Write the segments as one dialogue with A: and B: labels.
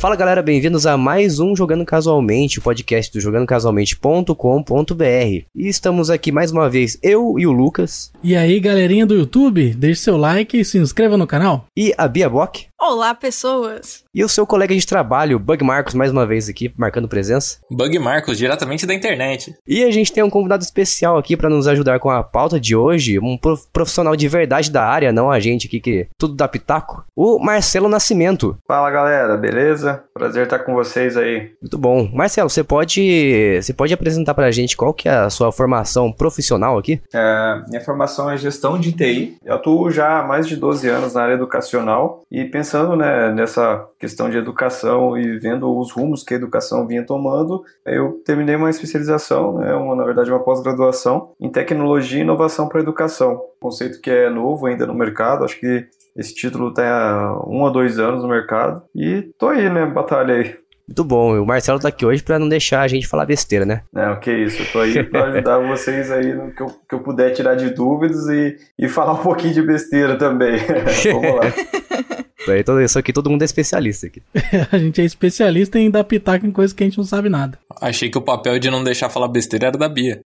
A: Fala galera, bem-vindos a mais um Jogando Casualmente, o podcast do jogandocasualmente.com.br. E estamos aqui mais uma vez, eu e o Lucas.
B: E aí, galerinha do YouTube, deixe seu like e se inscreva no canal.
A: E a Bia Bock.
C: Olá, pessoas!
A: E o seu colega de trabalho, Bug Marcos, mais uma vez aqui, marcando presença.
D: Bug Marcos, diretamente da internet.
A: E a gente tem um convidado especial aqui para nos ajudar com a pauta de hoje, um profissional de verdade da área, não a gente aqui que tudo dá pitaco, o Marcelo Nascimento.
E: Fala galera, beleza? Prazer estar com vocês aí.
A: Muito bom. Marcelo, você pode, você pode apresentar para a gente qual que é a sua formação profissional aqui?
E: É, minha formação é gestão de TI. Eu atuo já há mais de 12 anos na área educacional e pensando pensando né, nessa questão de educação e vendo os rumos que a educação vinha tomando, eu terminei uma especialização, né, uma, na verdade uma pós-graduação em tecnologia e inovação para a educação. Conceito que é novo ainda no mercado, acho que esse título está há um a dois anos no mercado e tô aí, né, batalha aí.
A: Muito bom. O Marcelo tá aqui hoje para não deixar a gente falar besteira, né?
E: Não, que isso. Eu tô aí para ajudar vocês aí no que eu, que eu puder tirar de dúvidas e, e falar um pouquinho de besteira também. Vamos lá.
A: Então, isso aqui todo mundo é especialista aqui.
B: a gente é especialista em dar pitaco em coisas que a gente não sabe nada.
D: Achei que o papel de não deixar falar besteira era da Bia.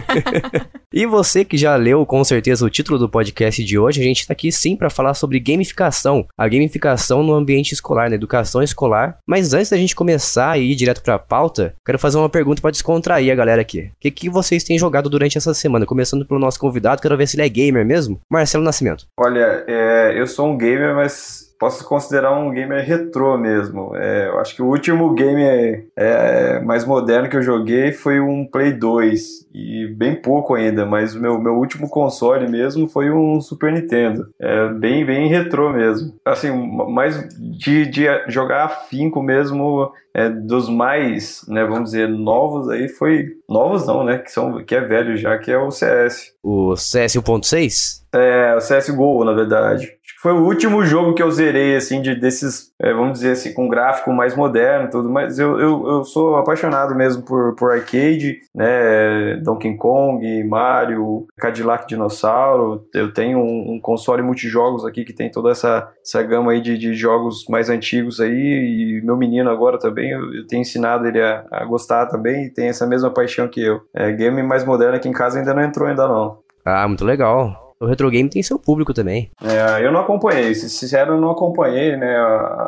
A: e você que já leu com certeza o título do podcast de hoje, a gente tá aqui sim para falar sobre gamificação. A gamificação no ambiente escolar, na educação escolar. Mas antes da gente começar e ir direto pra pauta, quero fazer uma pergunta para descontrair a galera aqui. O que, que vocês têm jogado durante essa semana? Começando pelo nosso convidado, quero ver se ele é gamer mesmo. Marcelo Nascimento.
E: Olha, é, eu sou um gamer, mas posso considerar um gamer retrô mesmo. É, eu acho que o último game é, é, mais moderno que eu joguei foi um Play 2, e bem pouco ainda, mas o meu, meu último console mesmo foi um Super Nintendo. É bem, bem retrô mesmo. Assim, mais de, de jogar afinco mesmo, é, dos mais, né, vamos dizer, novos aí foi... Novos não, né, que, são, que é velho já, que é o CS.
A: O CS 1.6?
E: É, o CSGO, na verdade. Foi o último jogo que eu zerei, assim, de, desses, é, vamos dizer assim, com gráfico mais moderno tudo, mas eu, eu, eu sou apaixonado mesmo por, por arcade, né, Donkey Kong, Mario, Cadillac Dinossauro, eu tenho um, um console multijogos aqui que tem toda essa, essa gama aí de, de jogos mais antigos aí, e meu menino agora também, eu, eu tenho ensinado ele a, a, gostar também, e tem essa mesma paixão que eu. É, game mais moderno aqui em casa ainda não entrou ainda não.
A: Ah, muito legal o retro game tem seu público também.
E: É, eu não acompanhei, sincero, eu não acompanhei né,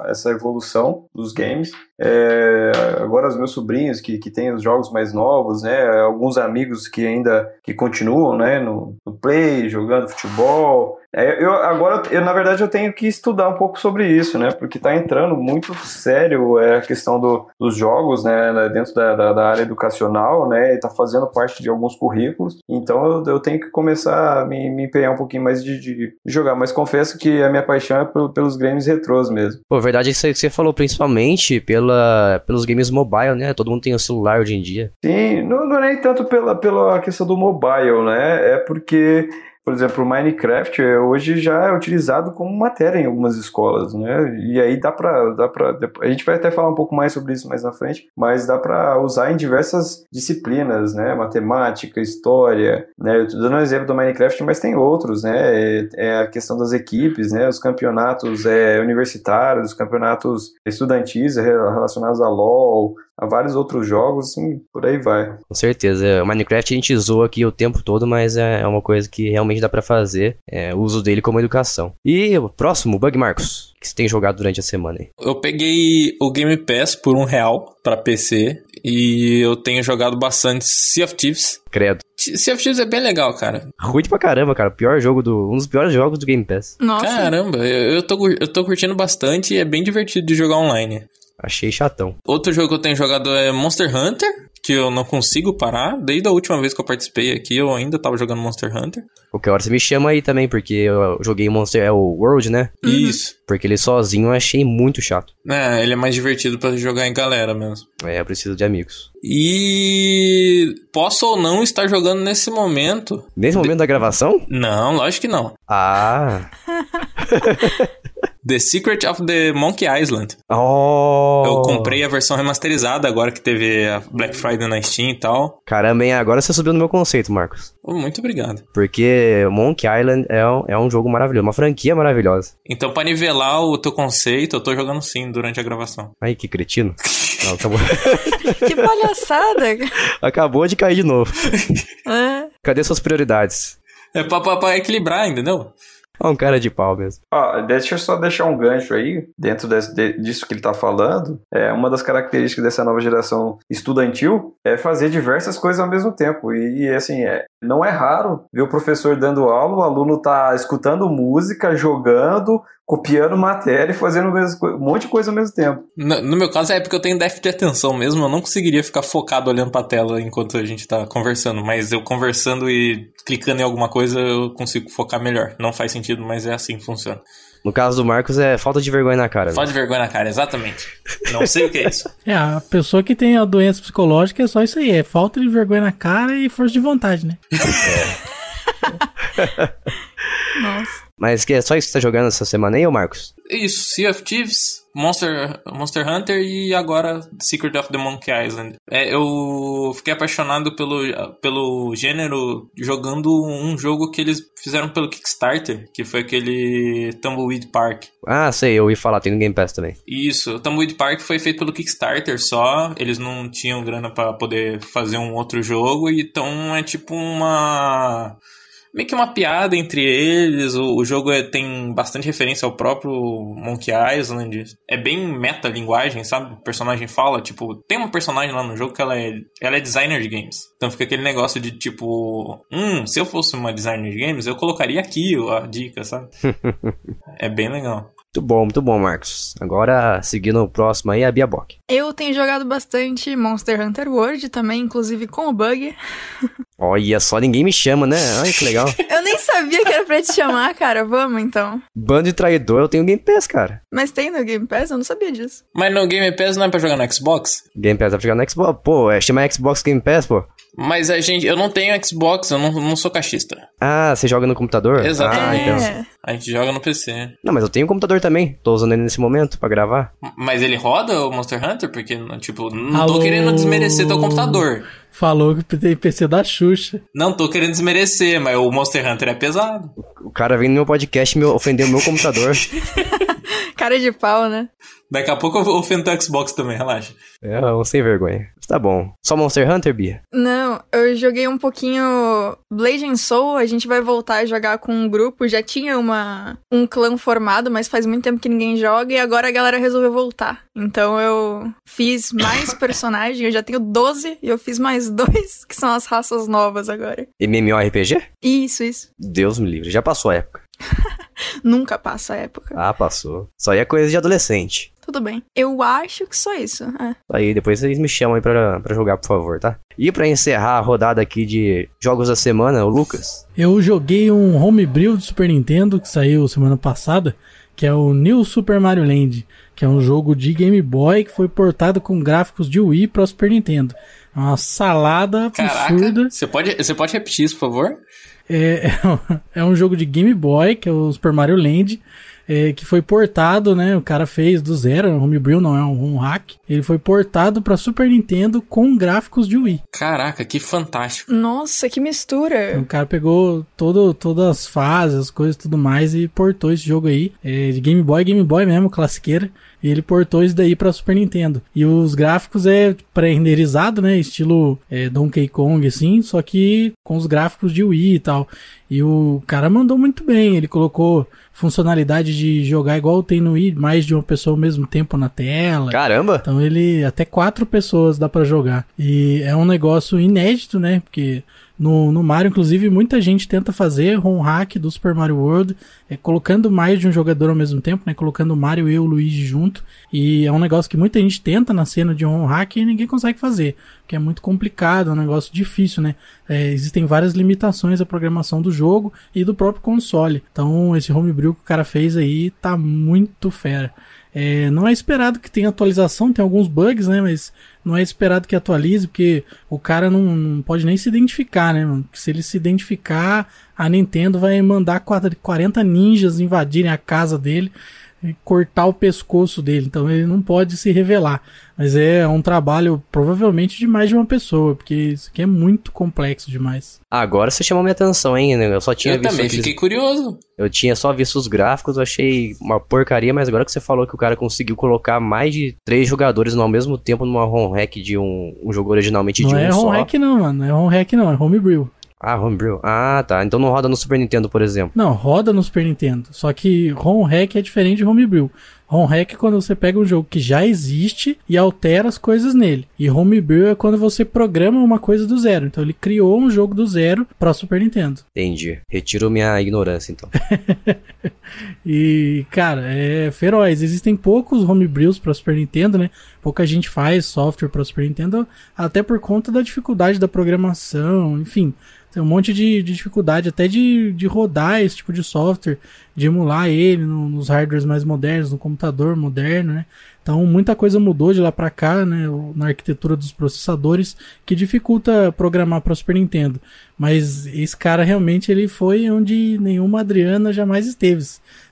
E: essa evolução dos games. É, agora os meus sobrinhos que, que têm os jogos mais novos, né, alguns amigos que ainda que continuam né, no, no play, jogando futebol, é, eu, agora, eu, na verdade, eu tenho que estudar um pouco sobre isso, né? Porque está entrando muito sério é, a questão do, dos jogos, né? Dentro da, da, da área educacional, né? Está fazendo parte de alguns currículos. Então, eu, eu, tenho que começar a me, me empenhar um pouquinho mais de, de, jogar. Mas confesso que a minha paixão é pelo, pelos games retrôs mesmo.
A: Pô, verdade é que você falou principalmente pela, pelos games mobile, né? Todo mundo tem o um celular hoje em dia.
E: Sim, não, não é nem tanto pela, pela questão do mobile, né? É porque por exemplo, o Minecraft é, hoje já é utilizado como matéria em algumas escolas, né? E aí dá para dá para a gente vai até falar um pouco mais sobre isso mais na frente, mas dá para usar em diversas disciplinas, né? Matemática, história, né? Eu tô dando um exemplo do Minecraft, mas tem outros, né? É, é a questão das equipes, né? Os campeonatos é, universitários, os campeonatos estudantis relacionados a LoL, a vários outros jogos, assim, por aí vai.
A: Com certeza. O Minecraft a gente zoa aqui o tempo todo, mas é uma coisa que realmente dá para fazer, é, o uso dele como educação. E o próximo, Bug Marcos, que você tem jogado durante a semana aí?
D: Eu peguei o Game Pass por um real para PC e eu tenho jogado bastante Sea of Thieves.
A: Credo.
D: Sea of Thieves é bem legal, cara.
A: Ruim pra caramba, cara. Pior jogo do. Um dos piores jogos do Game Pass.
D: Nossa. Caramba, eu, eu, tô, eu tô curtindo bastante e é bem divertido de jogar online.
A: Achei chatão.
D: Outro jogo que eu tenho jogado é Monster Hunter, que eu não consigo parar. Desde a última vez que eu participei aqui, eu ainda tava jogando Monster Hunter.
A: Qualquer hora você me chama aí também, porque eu joguei Monster é o World, né?
D: Uhum. Isso.
A: Porque ele sozinho eu achei muito chato.
D: É, ele é mais divertido para jogar em galera mesmo.
A: É, eu preciso de amigos.
D: E posso ou não estar jogando nesse momento.
A: Nesse momento de... da gravação?
D: Não, lógico que não.
A: Ah.
D: The Secret of the Monkey Island.
A: Oh!
D: Eu comprei a versão remasterizada agora que teve a Black Friday na Steam e tal.
A: Caramba, hein? Agora você subiu no meu conceito, Marcos.
D: Oh, muito obrigado.
A: Porque Monkey Island é um, é um jogo maravilhoso, uma franquia maravilhosa.
D: Então, pra nivelar o teu conceito, eu tô jogando sim durante a gravação.
A: Ai, que cretino. Não, acabou.
C: Que palhaçada.
A: acabou de cair de novo.
C: É.
A: Cadê suas prioridades?
D: É pra, pra, pra equilibrar, entendeu?
A: É um cara de pau mesmo.
E: Ah, deixa eu só deixar um gancho aí, dentro desse- de- disso que ele tá falando. É, uma das características dessa nova geração estudantil é fazer diversas coisas ao mesmo tempo. E, e, assim, é, não é raro ver o professor dando aula, o aluno tá escutando música, jogando, copiando matéria e fazendo um monte de coisa ao mesmo tempo.
D: No, no meu caso é porque eu tenho déficit de atenção mesmo, eu não conseguiria ficar focado olhando pra tela enquanto a gente tá conversando, mas eu conversando e clicando em alguma coisa eu consigo focar melhor. Não faz sentido, mas é assim que funciona.
A: No caso do Marcos, é falta de vergonha na cara. né?
D: Falta de vergonha na cara, exatamente. Não sei o que é isso.
B: É, a pessoa que tem a doença psicológica é só isso aí, é falta de vergonha na cara e força de vontade, né?
C: Nossa.
A: Mas que é só isso que você tá jogando essa semana aí, ô Marcos?
D: Isso, Sea of Thieves, Monster, Monster Hunter e agora Secret of the Monkey Island. É, eu fiquei apaixonado pelo, pelo gênero jogando um jogo que eles fizeram pelo Kickstarter, que foi aquele Tumbleweed Park.
A: Ah, sei, eu ouvi falar, tem no Game Pass também.
D: Isso, o Tumbleweed Park foi feito pelo Kickstarter só, eles não tinham grana pra poder fazer um outro jogo, então é tipo uma meio que uma piada entre eles. O, o jogo é- tem bastante referência ao próprio Monkey Island. É bem meta-linguagem, sabe? O personagem fala, tipo, tem uma personagem lá no jogo que ela é, ela é designer de games. Então fica aquele negócio de tipo, hum, se eu fosse uma designer de games, eu colocaria aqui a dica, sabe? é bem legal.
A: Muito bom, muito bom, Marcos. Agora, seguindo o próximo aí, a Bia Bock.
C: Eu tenho jogado bastante Monster Hunter World também, inclusive com o bug.
A: Olha só, ninguém me chama, né? Olha que legal.
C: Eu nem sabia que era pra te chamar, cara. Vamos então.
A: Bando de traidor, eu tenho Game Pass, cara.
C: Mas tem no Game Pass? Eu não sabia disso.
D: Mas no Game Pass não é pra jogar no Xbox?
A: Game Pass vai ficar no Xbox. Pô, é, chama Xbox Game Pass, pô.
D: Mas a gente, eu não tenho Xbox, eu não, não sou caixista.
A: Ah, você joga no computador?
D: Exatamente.
A: Ah, então.
C: É.
D: A gente joga no PC.
A: Não, mas eu tenho um computador também. Tô usando ele nesse momento pra gravar.
D: Mas ele roda o Monster Hunter? Porque, tipo, não
B: Alô?
D: tô querendo desmerecer teu computador.
B: Falou que tem PC da Xuxa.
D: Não tô querendo desmerecer, mas o Monster Hunter é pesado.
A: O cara vem no meu podcast e me ofendeu o meu computador.
C: Cara de pau, né?
D: Daqui a pouco eu vou ofender o Xbox também, relaxa.
A: É, um sem vergonha. Tá bom. Só Monster Hunter, Bia?
C: Não, eu joguei um pouquinho Blade and Soul, a gente vai voltar a jogar com um grupo, já tinha uma um clã formado, mas faz muito tempo que ninguém joga e agora a galera resolveu voltar. Então eu fiz mais personagens, eu já tenho 12 e eu fiz mais dois, que são as raças novas agora.
A: MMORPG?
C: Isso, isso.
A: Deus me livre, já passou a época.
C: Nunca passa a época.
A: Ah, passou. Aí é coisa de adolescente.
C: Tudo bem. Eu acho que só isso. É.
A: Aí depois vocês me chamam aí pra, pra jogar, por favor, tá? E pra encerrar a rodada aqui de jogos da semana, o Lucas.
B: Eu joguei um homebrew do Super Nintendo que saiu semana passada, que é o New Super Mario Land, que é um jogo de Game Boy que foi portado com gráficos de Wii para Super Nintendo. É uma salada absurda.
D: Caraca, você pode, você pode repetir isso, por favor?
B: É, é um jogo de Game Boy, que é o Super Mario Land, é, que foi portado, né? O cara fez do zero, é um homebrew, não é um, um hack. Ele foi portado para Super Nintendo com gráficos de Wii.
D: Caraca, que fantástico.
C: Nossa, que mistura.
B: O cara pegou todo, todas as fases, as coisas e tudo mais e portou esse jogo aí. É, de Game Boy, Game Boy mesmo, classiqueira. E ele portou isso daí pra Super Nintendo. E os gráficos é pré-renderizado, né? Estilo é, Donkey Kong, assim, só que com os gráficos de Wii e tal. E o cara mandou muito bem. Ele colocou funcionalidade de jogar igual tem no Wii, mais de uma pessoa ao mesmo tempo na tela.
A: Caramba!
B: Então ele até quatro pessoas dá pra jogar. E é um negócio inédito, né? Porque no, no Mario, inclusive, muita gente tenta fazer ROM hack do Super Mario World, é, colocando mais de um jogador ao mesmo tempo, né? Colocando o Mario e o Luigi junto. E é um negócio que muita gente tenta na cena de ROM hack e ninguém consegue fazer. Porque é muito complicado, é um negócio difícil, né? É, existem várias limitações à programação do jogo e do próprio console. Então, esse homebrew que o cara fez aí tá muito fera. É, não é esperado que tenha atualização, tem alguns bugs, né? Mas não é esperado que atualize, porque o cara não, não pode nem se identificar, né? mano? Se ele se identificar, a Nintendo vai mandar 40 ninjas invadirem a casa dele. Cortar o pescoço dele, então ele não pode se revelar. Mas é um trabalho provavelmente de mais de uma pessoa, porque isso aqui é muito complexo demais.
A: Agora você chamou minha atenção, hein? Eu só tinha
D: eu
A: visto.
D: também
A: aqueles-
D: fiquei curioso.
A: Eu tinha só visto os gráficos, eu achei uma porcaria, mas agora que você falou que o cara conseguiu colocar mais de três jogadores ao mesmo tempo numa home hack de um, um jogo originalmente
B: não
A: de um
B: é
A: só.
B: home hack não, mano. Não é home hack não, é homebrew.
A: Ah, homebrew. Ah, tá. Então não roda no Super Nintendo, por exemplo.
B: Não, roda no Super Nintendo. Só que home hack é diferente de homebrew. Home hack é quando você pega um jogo que já existe e altera as coisas nele. E homebrew é quando você programa uma coisa do zero. Então ele criou um jogo do zero para Super Nintendo.
A: Entendi. Retiro minha ignorância, então.
B: E, cara, é feroz. Existem poucos homebrews para Super Nintendo, né? Pouca gente faz software para Super Nintendo, até por conta da dificuldade da programação, enfim. Tem um monte de, de dificuldade até de, de rodar esse tipo de software, de emular ele no- nos hardwares mais modernos, no computador moderno, né? Então muita coisa mudou de lá pra cá, né? Na arquitetura dos processadores, que dificulta programar para Super Nintendo. Mas esse cara realmente ele foi onde nenhuma Adriana jamais esteve.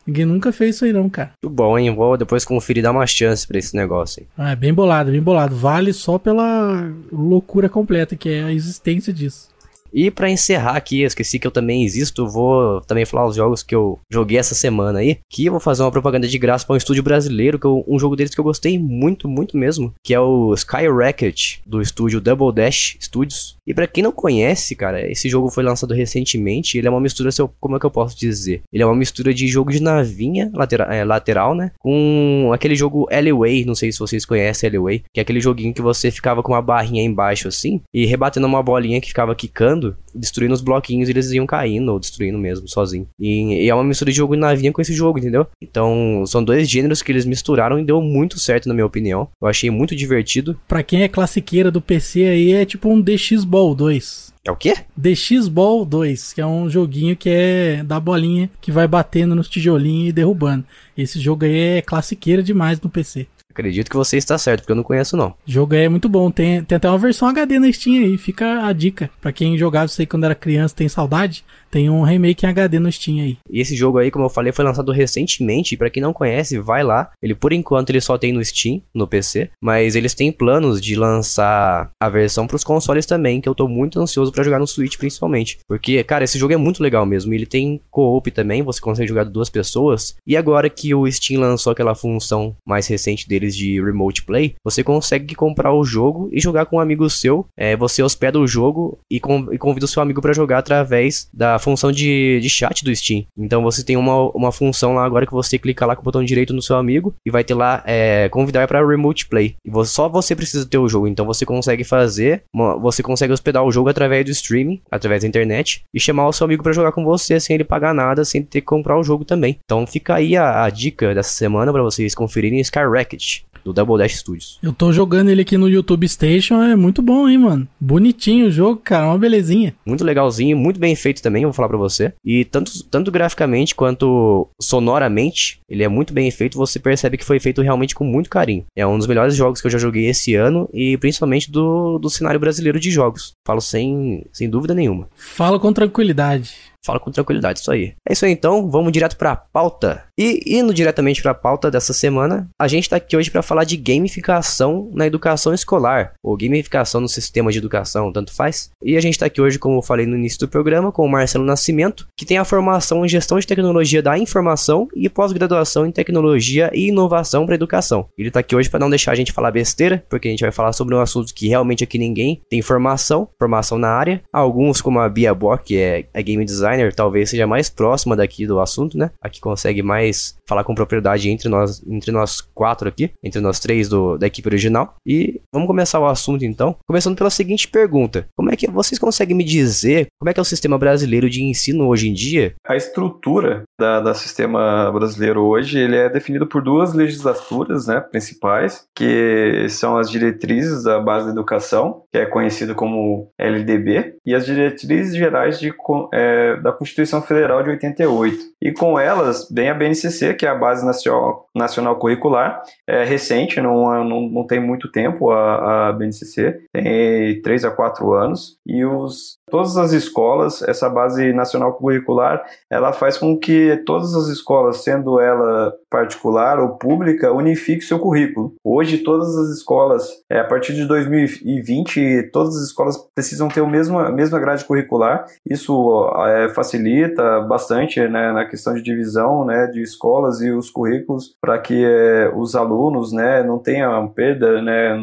B: Ninguém nunca fez isso aí não, cara.
A: Muito bom, hein? Vou depois conferir dar uma chance pra esse negócio aí.
B: Ah, é bem bolado, bem bolado. Vale só pela loucura completa que é a existência disso.
A: E pra encerrar aqui, eu esqueci que eu também existo, vou também falar os jogos que eu joguei essa semana aí, que eu vou fazer uma propaganda de graça pra um estúdio brasileiro, que eu- um jogo deles que eu gostei muito, muito mesmo, que é o Sky Racket, do estúdio Double Dash Studios. E pra quem não conhece, cara, esse jogo foi lançado recentemente, ele é uma mistura, como é que eu posso dizer? Ele é uma mistura de jogo de navinha latera- é, lateral, né, com aquele jogo Alleyway, não sei se vocês conhecem Alleyway, que é aquele joguinho que você ficava com uma barrinha embaixo assim, e rebatendo uma bolinha que ficava quicando, destruindo os bloquinhos e eles iam caindo, ou destruindo mesmo, sozinho. E, e é uma mistura de jogo de navinha com esse jogo, entendeu? Então, são dois gêneros que eles misturaram e deu muito certo, na minha opinião. Eu achei muito divertido.
B: Pra quem é classiqueira do PC aí, é tipo um DX Ball 2.
A: É o quê?
B: DX Ball 2, que é um joguinho que é da bolinha que vai batendo nos tijolinhos e derrubando. Esse jogo aí é classiqueira demais no PC.
A: Acredito que você está certo, porque eu não conheço, não.
B: O jogo é muito bom. Tem, tem até uma versão HD na Steam aí. Fica a dica. Pra quem jogava isso aí quando era criança tem saudade, tem um remake em HD no Steam aí.
A: E esse jogo aí, como eu falei, foi lançado recentemente. Pra quem não conhece, vai lá. Ele, por enquanto, ele só tem no Steam, no PC. Mas eles têm planos de lançar a versão pros consoles também, que eu tô muito ansioso pra jogar no Switch, principalmente. Porque, cara, esse jogo é muito legal mesmo. Ele tem co-op também, você consegue jogar duas pessoas. E agora que o Steam lançou aquela função mais recente deles de Remote Play, você consegue comprar o jogo e jogar com um amigo seu. É, você hospeda o jogo e, con- e convida o seu amigo pra jogar através da função de, de chat do Steam. Então você tem uma, uma função lá agora que você clica lá com o botão direito no seu amigo e vai ter lá é, convidar para Remote Play. E vo- só você precisa ter o jogo. Então você consegue fazer, uma- você consegue hospedar o jogo através do streaming, através da internet e chamar o seu amigo pra jogar com você sem ele pagar nada, sem ter que comprar o jogo também. Então fica aí a, a dica dessa semana pra vocês conferirem Sky Racket do Double Dash Studios.
B: Eu tô jogando ele aqui no YouTube Station, é muito bom, hein, mano. Bonitinho o jogo, cara, uma belezinha.
A: Muito legalzinho, muito bem feito também, eu vou falar pra você. E tanto, tanto graficamente quanto sonoramente, ele é muito bem feito, você percebe que foi feito realmente com muito carinho. É um dos melhores jogos que eu já joguei esse ano e principalmente do, do cenário brasileiro de jogos. Falo sem, sem dúvida nenhuma.
B: Fala com tranquilidade.
A: Fala com tranquilidade, isso aí. É isso aí então, vamos direto pra pauta. E indo diretamente pra pauta dessa semana, a gente tá aqui hoje pra falar de gamificação na educação escolar, ou gamificação no sistema de educação, tanto faz. E a gente tá aqui hoje, como eu falei no início do programa, com o Marcelo Nascimento, que tem a formação em gestão de tecnologia da informação e pós-graduação em tecnologia e inovação para educação. Ele tá aqui hoje para não deixar a gente falar besteira, porque a gente vai falar sobre um assunto que realmente aqui ninguém tem formação, formação na área. Alguns, como a Bia Bock, que é, é game designer, talvez seja mais próxima daqui do assunto, né? Aqui consegue mais falar com propriedade entre nós, entre nós quatro aqui, entre nós três do, da equipe original. E vamos começar o assunto então, começando pela seguinte pergunta: Como é que vocês conseguem me dizer como é que é o sistema brasileiro de ensino hoje em dia?
E: A estrutura da, da sistema brasileiro hoje ele é definido por duas legislaturas né, principais, que são as diretrizes da base da educação, que é conhecido como LDB, e as diretrizes gerais de, é, da Constituição Federal de 88. E com elas, vem a BNCC, que é a Base Nacional, Curricular, é recente, não, não, não tem muito tempo a, a BNCC, tem 3 a 4 anos, e os todas as escolas, essa base nacional curricular, ela faz com que todas as escolas, sendo ela particular ou pública, unifique seu currículo. Hoje, todas as escolas, é, a partir de 2020, todas as escolas precisam ter a mesma, a mesma grade curricular. Isso é, facilita bastante né, na questão de divisão né, de escolas e os currículos para que é, os alunos né, não tenham perda né,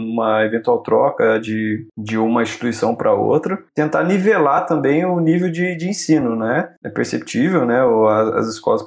E: eventual troca de, de uma instituição para outra. Tentar nivelar também o nível de, de ensino. Né? É perceptível, né, as escolas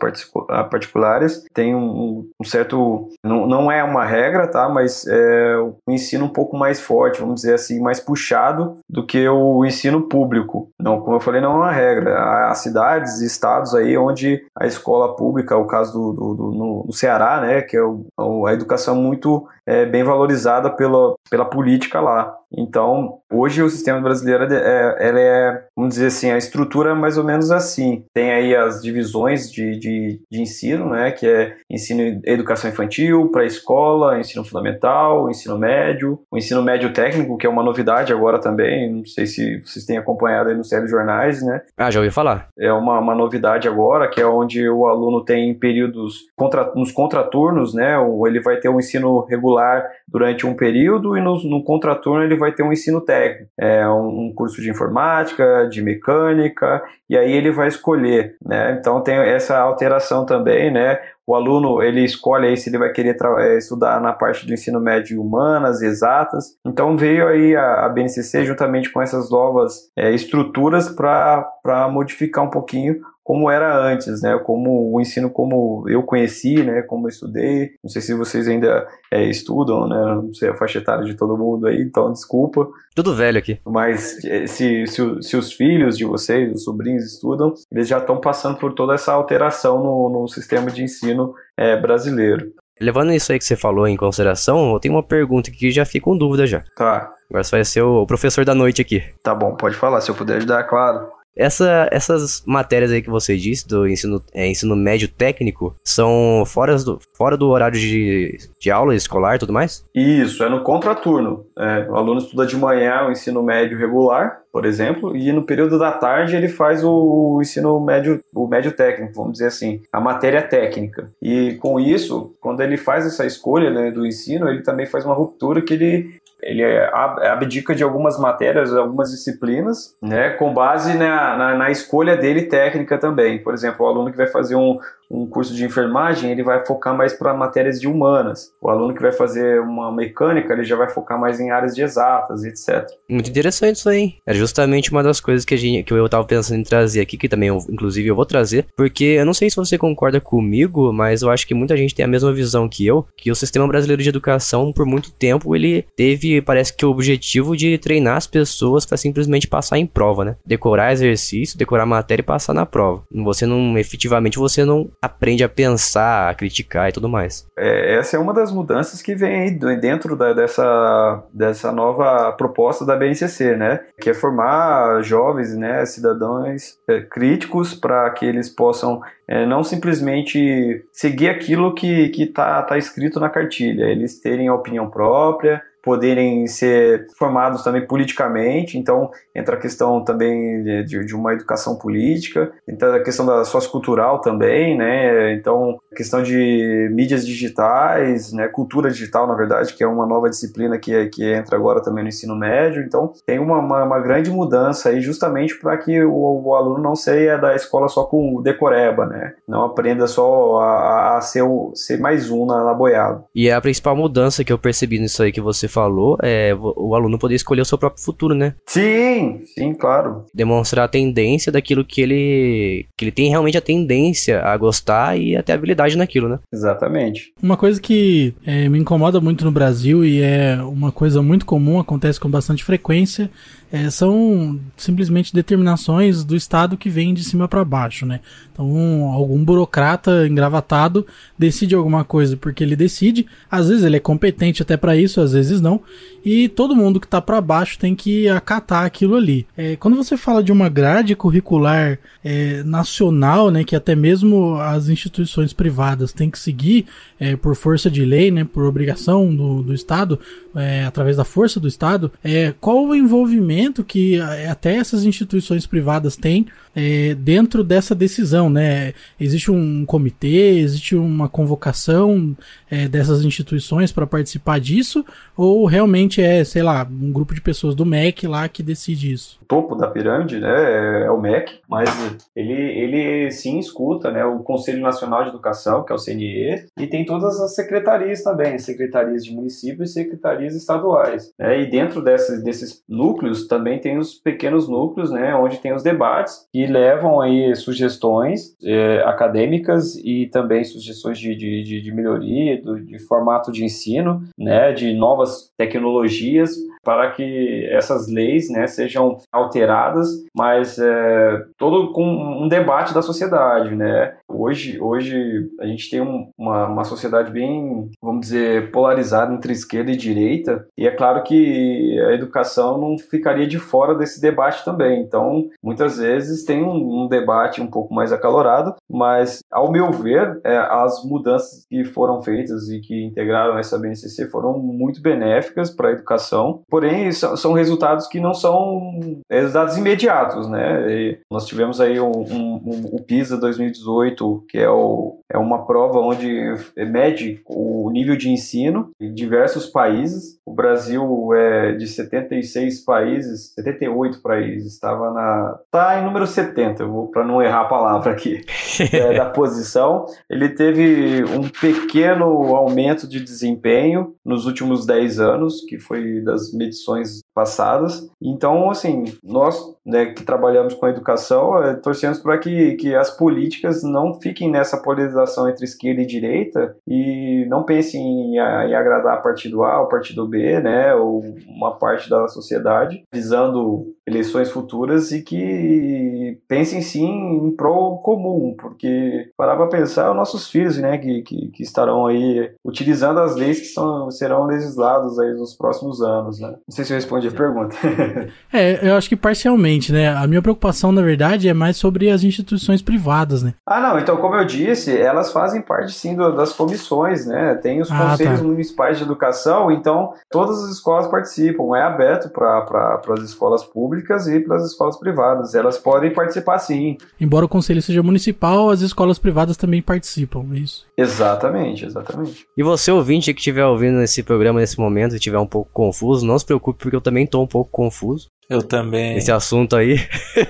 E: particulares têm um, um certo. Não, não é uma regra, tá? mas é um ensino um pouco mais forte, vamos dizer assim, mais puxado do que o ensino público. Não, como eu falei, não é uma regra. Há cidades e estados aí onde a escola pública, o caso do, do, do no, no, Ceará, né, que é o, a educação muito é, bem valorizada pela, pela política lá. Então, hoje o sistema brasileiro é, ela é, vamos dizer assim, a estrutura é mais ou menos assim. Tem aí as divisões de, de, de ensino, né, que é ensino educação infantil, pré-escola, ensino fundamental, ensino médio, o ensino médio técnico, que é uma novidade agora também, não sei se vocês têm acompanhado aí nos telejornais, né?
A: Ah, já ouvi falar.
E: É uma, uma novidade agora, que é onde o aluno tem períodos, contra, nos contraturnos, né, ele vai ter um ensino regular durante um período e no, no contraturno ele vai ter um ensino técnico, é um, um curso de informática, de mecânica, e aí ele vai escolher, né? Então tem essa alteração também, né? O aluno ele escolhe aí se ele vai querer é, estudar na parte do ensino médio humanas, exatas. Então veio aí a, a BNCC juntamente com essas novas é, estruturas para modificar um pouquinho como era antes, né? Como o ensino como eu conheci, né? Como eu estudei. Não sei se vocês ainda é, estudam, né? Não sei a faixa etária de todo mundo aí, então desculpa.
A: Tudo velho aqui.
E: Mas é, se, se, se os filhos de vocês, os sobrinhos estudam, eles já estão passando por toda essa alteração no, no sistema de ensino é, brasileiro.
A: Levando isso aí que você falou em consideração, eu tenho uma pergunta que já fica com dúvida já.
E: Tá.
A: Agora você vai ser o professor da noite aqui.
E: Tá bom, pode falar, se eu puder ajudar, claro.
A: Essa, essas matérias aí que você disse do ensino, é, ensino médio técnico são fora do, fora do horário de, de aula escolar e tudo mais?
E: Isso, é no contraturno. É, o aluno estuda de manhã o ensino médio regular, por exemplo, e no período da tarde ele faz o, ensino médio, o médio técnico, vamos dizer assim, a matéria técnica. E com isso, quando ele faz essa escolha né, do ensino, ele também faz uma ruptura que ele ele abdica de algumas matérias, algumas disciplinas, né, com base na, na, na, escolha dele técnica também. Por exemplo, o aluno que vai fazer um, um curso de enfermagem, ele vai focar mais para matérias de humanas. O aluno que vai fazer uma mecânica, ele já vai focar mais em áreas de exatas, etc.
A: Muito interessante isso aí. É justamente uma das coisas que, a gente, que eu estava pensando em trazer aqui, que também, eu, inclusive, eu vou trazer, porque eu não sei se você concorda comigo, mas eu acho que muita gente tem a mesma visão que eu, que o sistema brasileiro de educação, por muito tempo, ele teve, parece que o objetivo de treinar as pessoas para simplesmente passar em prova, né? Decorar exercício, decorar matéria e passar na prova. Você não, efetivamente, você não aprende a pensar, a criticar e tudo mais.
E: É, essa é uma das mudanças que vem dentro da, dessa, dessa nova proposta da BNCC, né? Que é formar jovens, né, cidadãos é, críticos para que eles possam é, não simplesmente seguir aquilo que está tá escrito na cartilha, eles terem a opinião própria, poderem ser formados também politicamente, então entra a questão também de, de, uma educação política, entra a questão da sociocultural também, né, então a questão de mídias digitais, né, cultura digital, na verdade, que é uma nova disciplina que, que entra agora também no ensino médio, então tem uma, uma, uma grande mudança aí justamente para que o, o, aluno não saia da escola só com decoreba, né, não aprenda só a, a ser, o, ser mais um na, na boiada.
A: E a principal mudança que eu percebi nisso aí que você falou, é o aluno poder escolher o seu próprio futuro, né?
E: Sim, sim, claro.
A: Demonstrar a tendência daquilo que ele que ele tem realmente a tendência a gostar e até habilidade naquilo, né?
E: Exatamente.
B: Uma coisa que é, me incomoda muito no Brasil e é uma coisa muito comum, acontece com bastante frequência, é, são simplesmente determinações do Estado que vêm de cima para baixo, né? Então, um, algum burocrata engravatado decide alguma coisa porque ele decide, às vezes ele é competente até para isso, às vezes não, e todo mundo que está para baixo tem que acatar aquilo ali. É, quando você fala de uma grade curricular é, nacional, né, que até mesmo as instituições privadas têm que seguir é, por força de lei, né, por obrigação do, do Estado, é, através da força do Estado, é, qual o envolvimento que até essas instituições privadas têm é, dentro dessa decisão, né? Existe um comitê, existe uma convocação é, dessas instituições para participar disso, ou realmente é, sei lá, um grupo de pessoas do MEC lá que decide isso?
E: O topo da pirâmide, né, é o MEC, mas ele, ele sim escuta, né, o Conselho Nacional de Educação, que é o CNE, e tem todas as secretarias também, secretarias de município e secretarias estaduais. Né, e dentro desses, desses núcleos também tem os pequenos núcleos, né, onde tem os debates que levam aí sugestões é, acadêmicas e também sugestões de, de, de melhoria, do, de formato de ensino, né, de novas tecnologias para que essas leis né, sejam alteradas, mas é, todo com um debate da sociedade. Né? Hoje, hoje a gente tem um, uma, uma sociedade bem, vamos dizer, polarizada entre esquerda e direita, e é claro que a educação não ficaria de fora desse debate também. Então, muitas vezes tem um, um debate um pouco mais acalorado, mas, ao meu ver, é, as mudanças que foram feitas e que integraram essa BNCC foram muito benéficas para a educação porém são, resultados que não são resultados imediatos, né? E nós tivemos aí um, um, um, o PISA 2018, que é, o, é uma prova onde mede o nível de ensino em diversos países. O Brasil é de 76 países, 78 países, estava na tá em número 70, eu vou para não errar a palavra aqui, é, da posição. Ele teve um pequeno aumento de desempenho nos últimos 10 anos, que foi das medições passadas. Então, assim, nós né, que trabalhamos com a educação, é, torcemos para que, que as políticas não fiquem nessa polarização entre esquerda e direita e não pensem em, em agradar partido A ou partido B, né, ou uma parte da sociedade, visando eleições futuras e que pensem sim em prol comum, porque parar para pensar, os nossos filhos, né, que, que, que, estarão aí utilizando as leis que são, serão legisladas aí nos próximos anos, né. Não sei se eu respondi a pergunta.
B: é, eu acho que parcialmente, né, a minha preocupação, na verdade, é mais sobre as instituições privadas, né.
E: Ah, não, então, como eu disse, elas fazem parte, sim, das comissões, né, tem os ah, conselhos tá. municipais de educação, então, todas as escolas participam, é aberto para pra, as escolas públicas e para as escolas privadas, elas podem participar sim.
B: Embora o conselho seja municipal, as escolas privadas também participam, é isso?
E: Exatamente, exatamente.
A: E você, ouvinte que estiver ouvindo esse programa nesse momento e estiver um pouco confuso, não se preocupe, porque eu também estou um pouco confuso.
D: Eu também.
A: Esse assunto aí.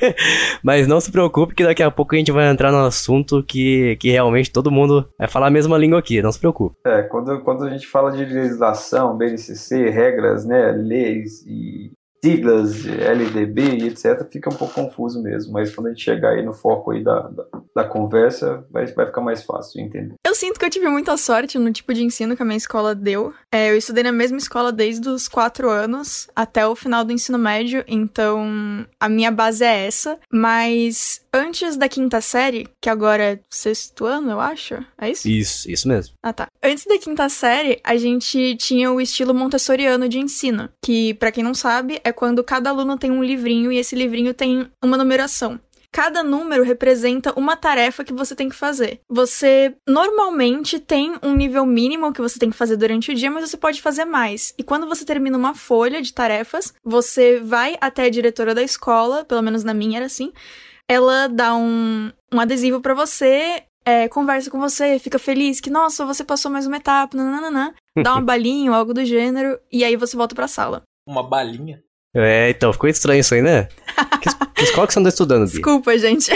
A: Mas não se preocupe que daqui a pouco a gente vai entrar no assunto que, que realmente todo mundo vai falar a mesma língua aqui, não se preocupe.
E: É, quando, quando a gente fala de legislação, BNCC, regras, né, leis e siglas, LDB e etc, fica um pouco confuso mesmo, mas quando a gente chegar aí no foco aí da, da, da, conversa, vai, vai ficar mais fácil de entender.
C: Eu sinto que eu tive muita sorte no tipo de ensino que a minha escola deu. É, eu estudei na mesma escola desde os quatro anos até o final do ensino médio, então a minha base é essa, mas antes da quinta série, que agora é sexto ano, eu acho, é isso?
A: Isso, isso mesmo.
C: Ah, tá. Antes da quinta série, a gente tinha o estilo montessoriano de ensino, que para quem não sabe, é quando cada aluno tem um livrinho e esse livrinho tem uma numeração. Cada número representa uma tarefa que você tem que fazer. Você normalmente tem um nível mínimo que você tem que fazer durante o dia, mas você pode fazer mais. E quando você termina uma folha de tarefas, você vai até a diretora da escola, pelo menos na minha era assim. Ela dá um, um adesivo para você é, conversa com você, fica feliz que, nossa, você passou mais uma etapa, nananana, dá uma balinha ou algo do gênero, e aí você volta pra sala.
D: Uma balinha?
A: É, então, ficou estranho isso aí, né? Que, que escola que você anda estudando, Bia?
C: Desculpa, gente.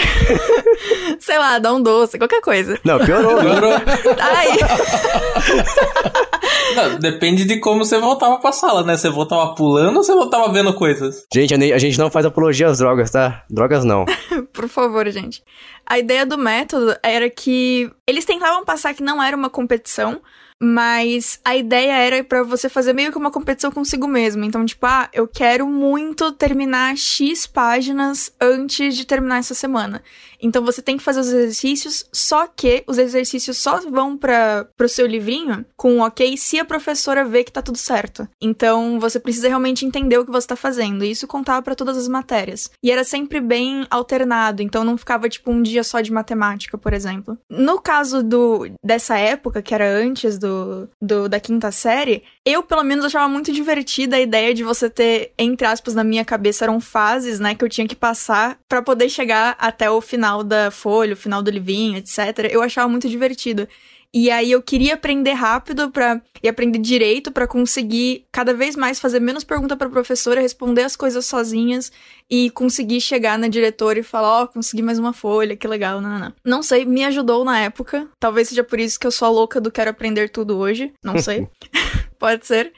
C: Sei lá, dá um doce, qualquer coisa.
A: Não, piorou. piorou.
C: Ai.
D: Não, depende de como você voltava pra sala, né? Você voltava pulando ou você voltava vendo coisas?
A: Gente, a gente não faz apologia às drogas, tá? Drogas não.
C: Por favor, gente. A ideia do método era que eles tentavam passar que não era uma competição, mas a ideia era para você fazer meio que uma competição consigo mesmo. Então, tipo, ah, eu quero muito terminar X páginas antes de terminar essa semana. Então você tem que fazer os exercícios, só que os exercícios só vão para pro seu livrinho com um ok se a professora vê que tá tudo certo. Então você precisa realmente entender o que você tá fazendo. E isso contava para todas as matérias. E era sempre bem alternado, então não ficava tipo um dia só de matemática, por exemplo. No caso do dessa época, que era antes do, do da quinta série, eu pelo menos achava muito divertida a ideia de você ter, entre aspas, na minha cabeça eram fases, né, que eu tinha que passar para poder chegar até o final da folha, o final do livrinho, etc. Eu achava muito divertido. E aí eu queria aprender rápido para e aprender direito para conseguir cada vez mais fazer menos pergunta para professora, responder as coisas sozinhas e conseguir chegar na diretora e falar, ó, oh, consegui mais uma folha, que legal, não, não. Não sei, me ajudou na época. Talvez seja por isso que eu sou a louca do quero aprender tudo hoje, não sei. Pode ser.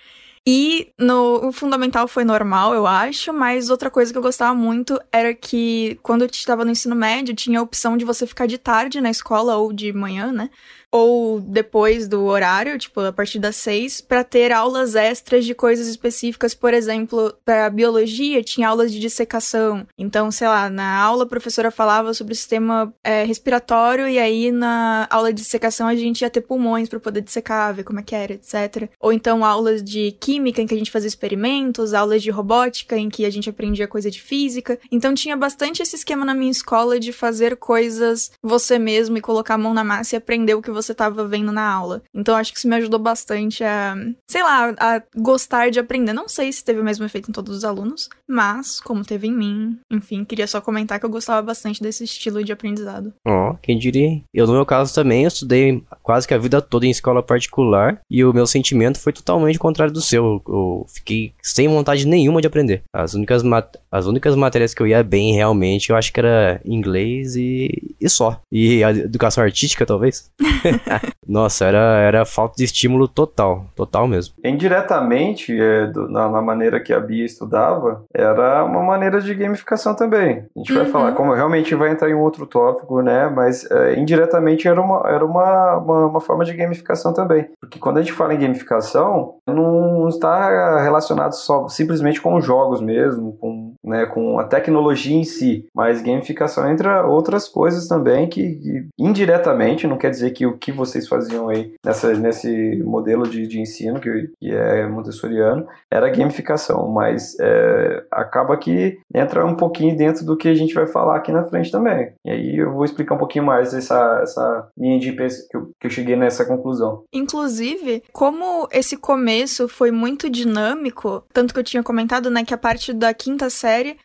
C: E no o fundamental foi normal, eu acho, mas outra coisa que eu gostava muito era que quando eu estava no ensino médio, tinha a opção de você ficar de tarde na escola ou de manhã, né? Ou depois do horário, tipo, a partir das seis, para ter aulas extras de coisas específicas, por exemplo, para biologia tinha aulas de dissecação. Então, sei lá, na aula a professora falava sobre o sistema é, respiratório e aí na aula de dissecação a gente ia ter pulmões para poder dissecar, ver como é que era, etc. Ou então aulas de química em que a gente fazia experimentos, aulas de robótica em que a gente aprendia coisa de física. Então tinha bastante esse esquema na minha escola de fazer coisas você mesmo e colocar a mão na massa e aprender o que você você estava vendo na aula. Então acho que isso me ajudou bastante a, sei lá, a gostar de aprender. Não sei se teve o mesmo efeito em todos os alunos, mas como teve em mim, enfim, queria só comentar que eu gostava bastante desse estilo de aprendizado.
A: Ó, oh, quem diria? Eu no meu caso também eu estudei quase que a vida toda em escola particular e o meu sentimento foi totalmente contrário do seu. Eu fiquei sem vontade nenhuma de aprender. As únicas, as únicas matérias que eu ia bem realmente, eu acho que era inglês e, e só. E a educação artística, talvez. Nossa, era, era falta de estímulo total, total mesmo.
E: Indiretamente, é, do, na, na, maneira que a Bia estudava, era uma maneira de gamificação também. A gente uhum. vai falar, como realmente vai entrar em um outro tópico, né? Mas é, indiretamente era, uma, era uma, uma, uma, forma de gamificação também. Porque quando a gente fala em gamificação, não está relacionado só simplesmente com jogos mesmo, com, né, com a tecnologia em si, mas gamificação entra outras coisas também que, que indiretamente, não quer dizer que o que vocês faziam aí nessa, nesse modelo de, de ensino, que, que é montessoriano, era gamificação, mas é, acaba que entra um pouquinho dentro do que a gente vai falar aqui na frente também. E aí eu vou explicar um pouquinho mais essa, essa linha de pensamento que eu, que eu cheguei nessa conclusão.
C: Inclusive, como esse começo foi muito dinâmico, tanto que eu tinha comentado, né, que a parte da quinta série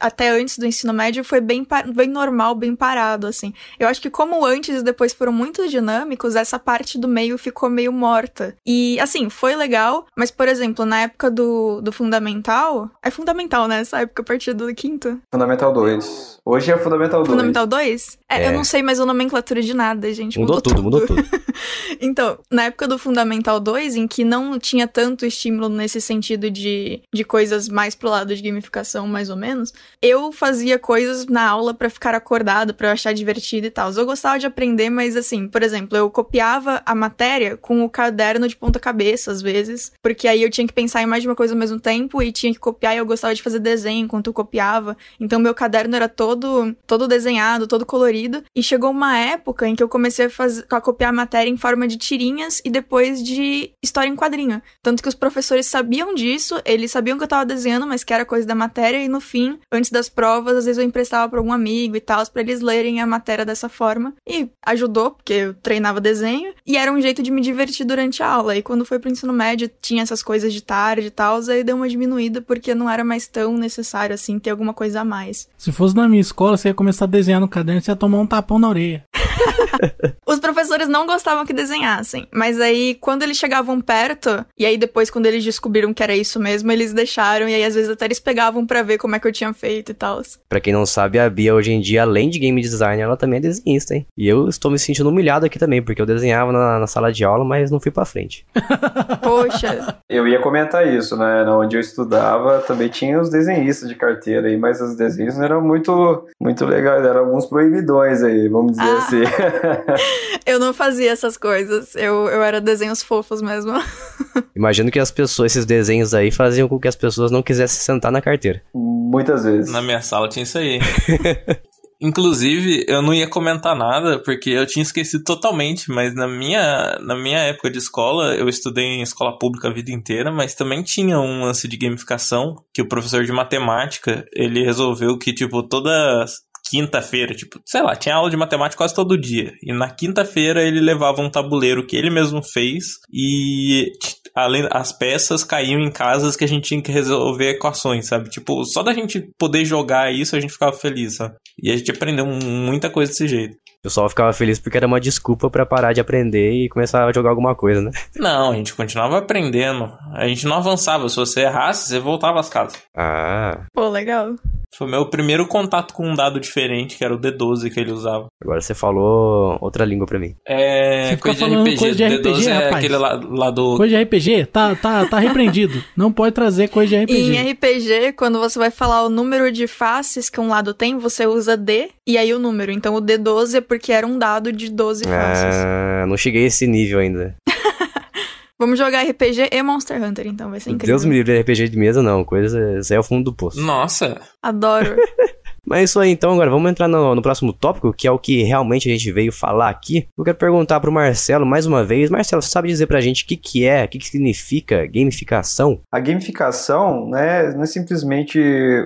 C: até antes do ensino médio foi bem, bem normal, bem parado, assim. Eu acho que como antes e depois foram muito dinâmicos, essa parte do meio ficou meio morta. E, assim, foi legal, mas, por exemplo, na época do, do Fundamental, é Fundamental, né? Essa época, a partir do quinto?
E: Fundamental 2. Hoje é Fundamental 2.
C: Fundamental 2? É, é. eu não sei mais a nomenclatura de nada, gente.
A: Mudou, mudou tudo, tudo, mudou tudo.
C: então, na época do Fundamental 2, em que não tinha tanto estímulo nesse sentido de, de coisas mais pro lado de gamificação, mais ou menos, eu fazia coisas na aula para ficar acordado, para eu achar divertido e tal. Eu gostava de aprender, mas assim, por exemplo, eu copiava a matéria com o caderno de ponta cabeça, às vezes, porque aí eu tinha que pensar em mais de uma coisa ao mesmo tempo e tinha que copiar e eu gostava de fazer desenho enquanto eu copiava. Então meu caderno era todo todo desenhado, todo colorido, e chegou uma época em que eu comecei a a copiar a matéria em forma de tirinhas e depois de história em quadrinho. Tanto que os professores sabiam disso, eles sabiam que eu tava desenhando, mas que era coisa da matéria e no fim, antes das provas, às vezes eu emprestava para algum amigo e tal, para eles lerem a matéria dessa forma. E ajudou, porque eu treinava desenho e era um jeito de me divertir durante a aula. E quando foi pro ensino médio, tinha essas coisas de tarde e tal, aí deu uma diminuída porque não era mais tão necessário assim ter alguma coisa a mais.
B: Se fosse na minha escola, você ia começar a desenhar no caderno, você ia tomar um tapão na orelha.
C: Os professores não gostavam que desenhassem, mas aí quando eles chegavam perto, e aí depois quando eles descobriram que era isso mesmo, eles deixaram, e aí às vezes até eles pegavam para ver como é que eu tinha feito e tal.
A: Pra quem não sabe, a Bia hoje em dia, além de game design, ela também é desenhista, hein? E eu estou me sentindo humilhado aqui também, porque eu desenhava na, na sala de aula, mas não fui pra frente.
C: Poxa.
E: Eu ia comentar isso, né? Onde eu estudava, também tinha os desenhistas de carteira aí, mas os desenhos não eram muito, muito legais, eram alguns proibidões aí, vamos dizer ah. assim.
C: eu não fazia essas coisas. Eu, eu era desenhos fofos mesmo.
A: Imagino que as pessoas, esses desenhos aí, faziam com que as pessoas não quisessem sentar na carteira.
E: Muitas vezes.
D: Na minha sala tinha isso aí. Inclusive, eu não ia comentar nada, porque eu tinha esquecido totalmente, mas na minha, na minha época de escola, eu estudei em escola pública a vida inteira, mas também tinha um lance de gamificação, que o professor de matemática, ele resolveu que, tipo, toda quinta-feira, tipo, sei lá, tinha aula de matemática quase todo dia. E na quinta-feira ele levava um tabuleiro que ele mesmo fez e além as peças caíam em casas que a gente tinha que resolver equações, sabe? Tipo, só da gente poder jogar isso a gente ficava feliz, sabe? E a gente aprendeu muita coisa desse jeito.
A: O pessoal ficava feliz porque era uma desculpa para parar de aprender e começar a jogar alguma coisa, né?
D: Não, a gente continuava aprendendo. A gente não avançava. Se você errasse, você voltava às casas.
A: Ah.
C: Pô, legal.
D: Foi meu primeiro contato com um dado diferente, que era o D12 que ele usava.
A: Agora você falou outra língua pra mim.
D: É.
B: Você
D: coisa de
B: falando
D: RPG.
B: coisa de
D: D12
B: RPG,
D: é
B: rapaz.
D: aquele lá, lá do.
B: Coisa de RPG? Tá, tá, tá repreendido. Não pode trazer coisa de
C: E
B: RPG.
C: em RPG, quando você vai falar o número de faces que um lado tem, você usa D e aí o número. Então o D12 é porque era um dado de 12 faces.
A: Ah, não cheguei a esse nível ainda.
C: Vamos jogar RPG e Monster Hunter, então vai ser incrível.
A: Deus me livre RPG de mesa, não. Coisa, isso aí é o fundo do poço.
D: Nossa.
C: Adoro.
A: Mas é isso aí, então, agora vamos entrar no, no próximo tópico, que é o que realmente a gente veio falar aqui. Eu quero perguntar pro Marcelo mais uma vez. Marcelo, você sabe dizer pra gente o que, que é, o que, que significa gamificação?
E: A gamificação né, não é simplesmente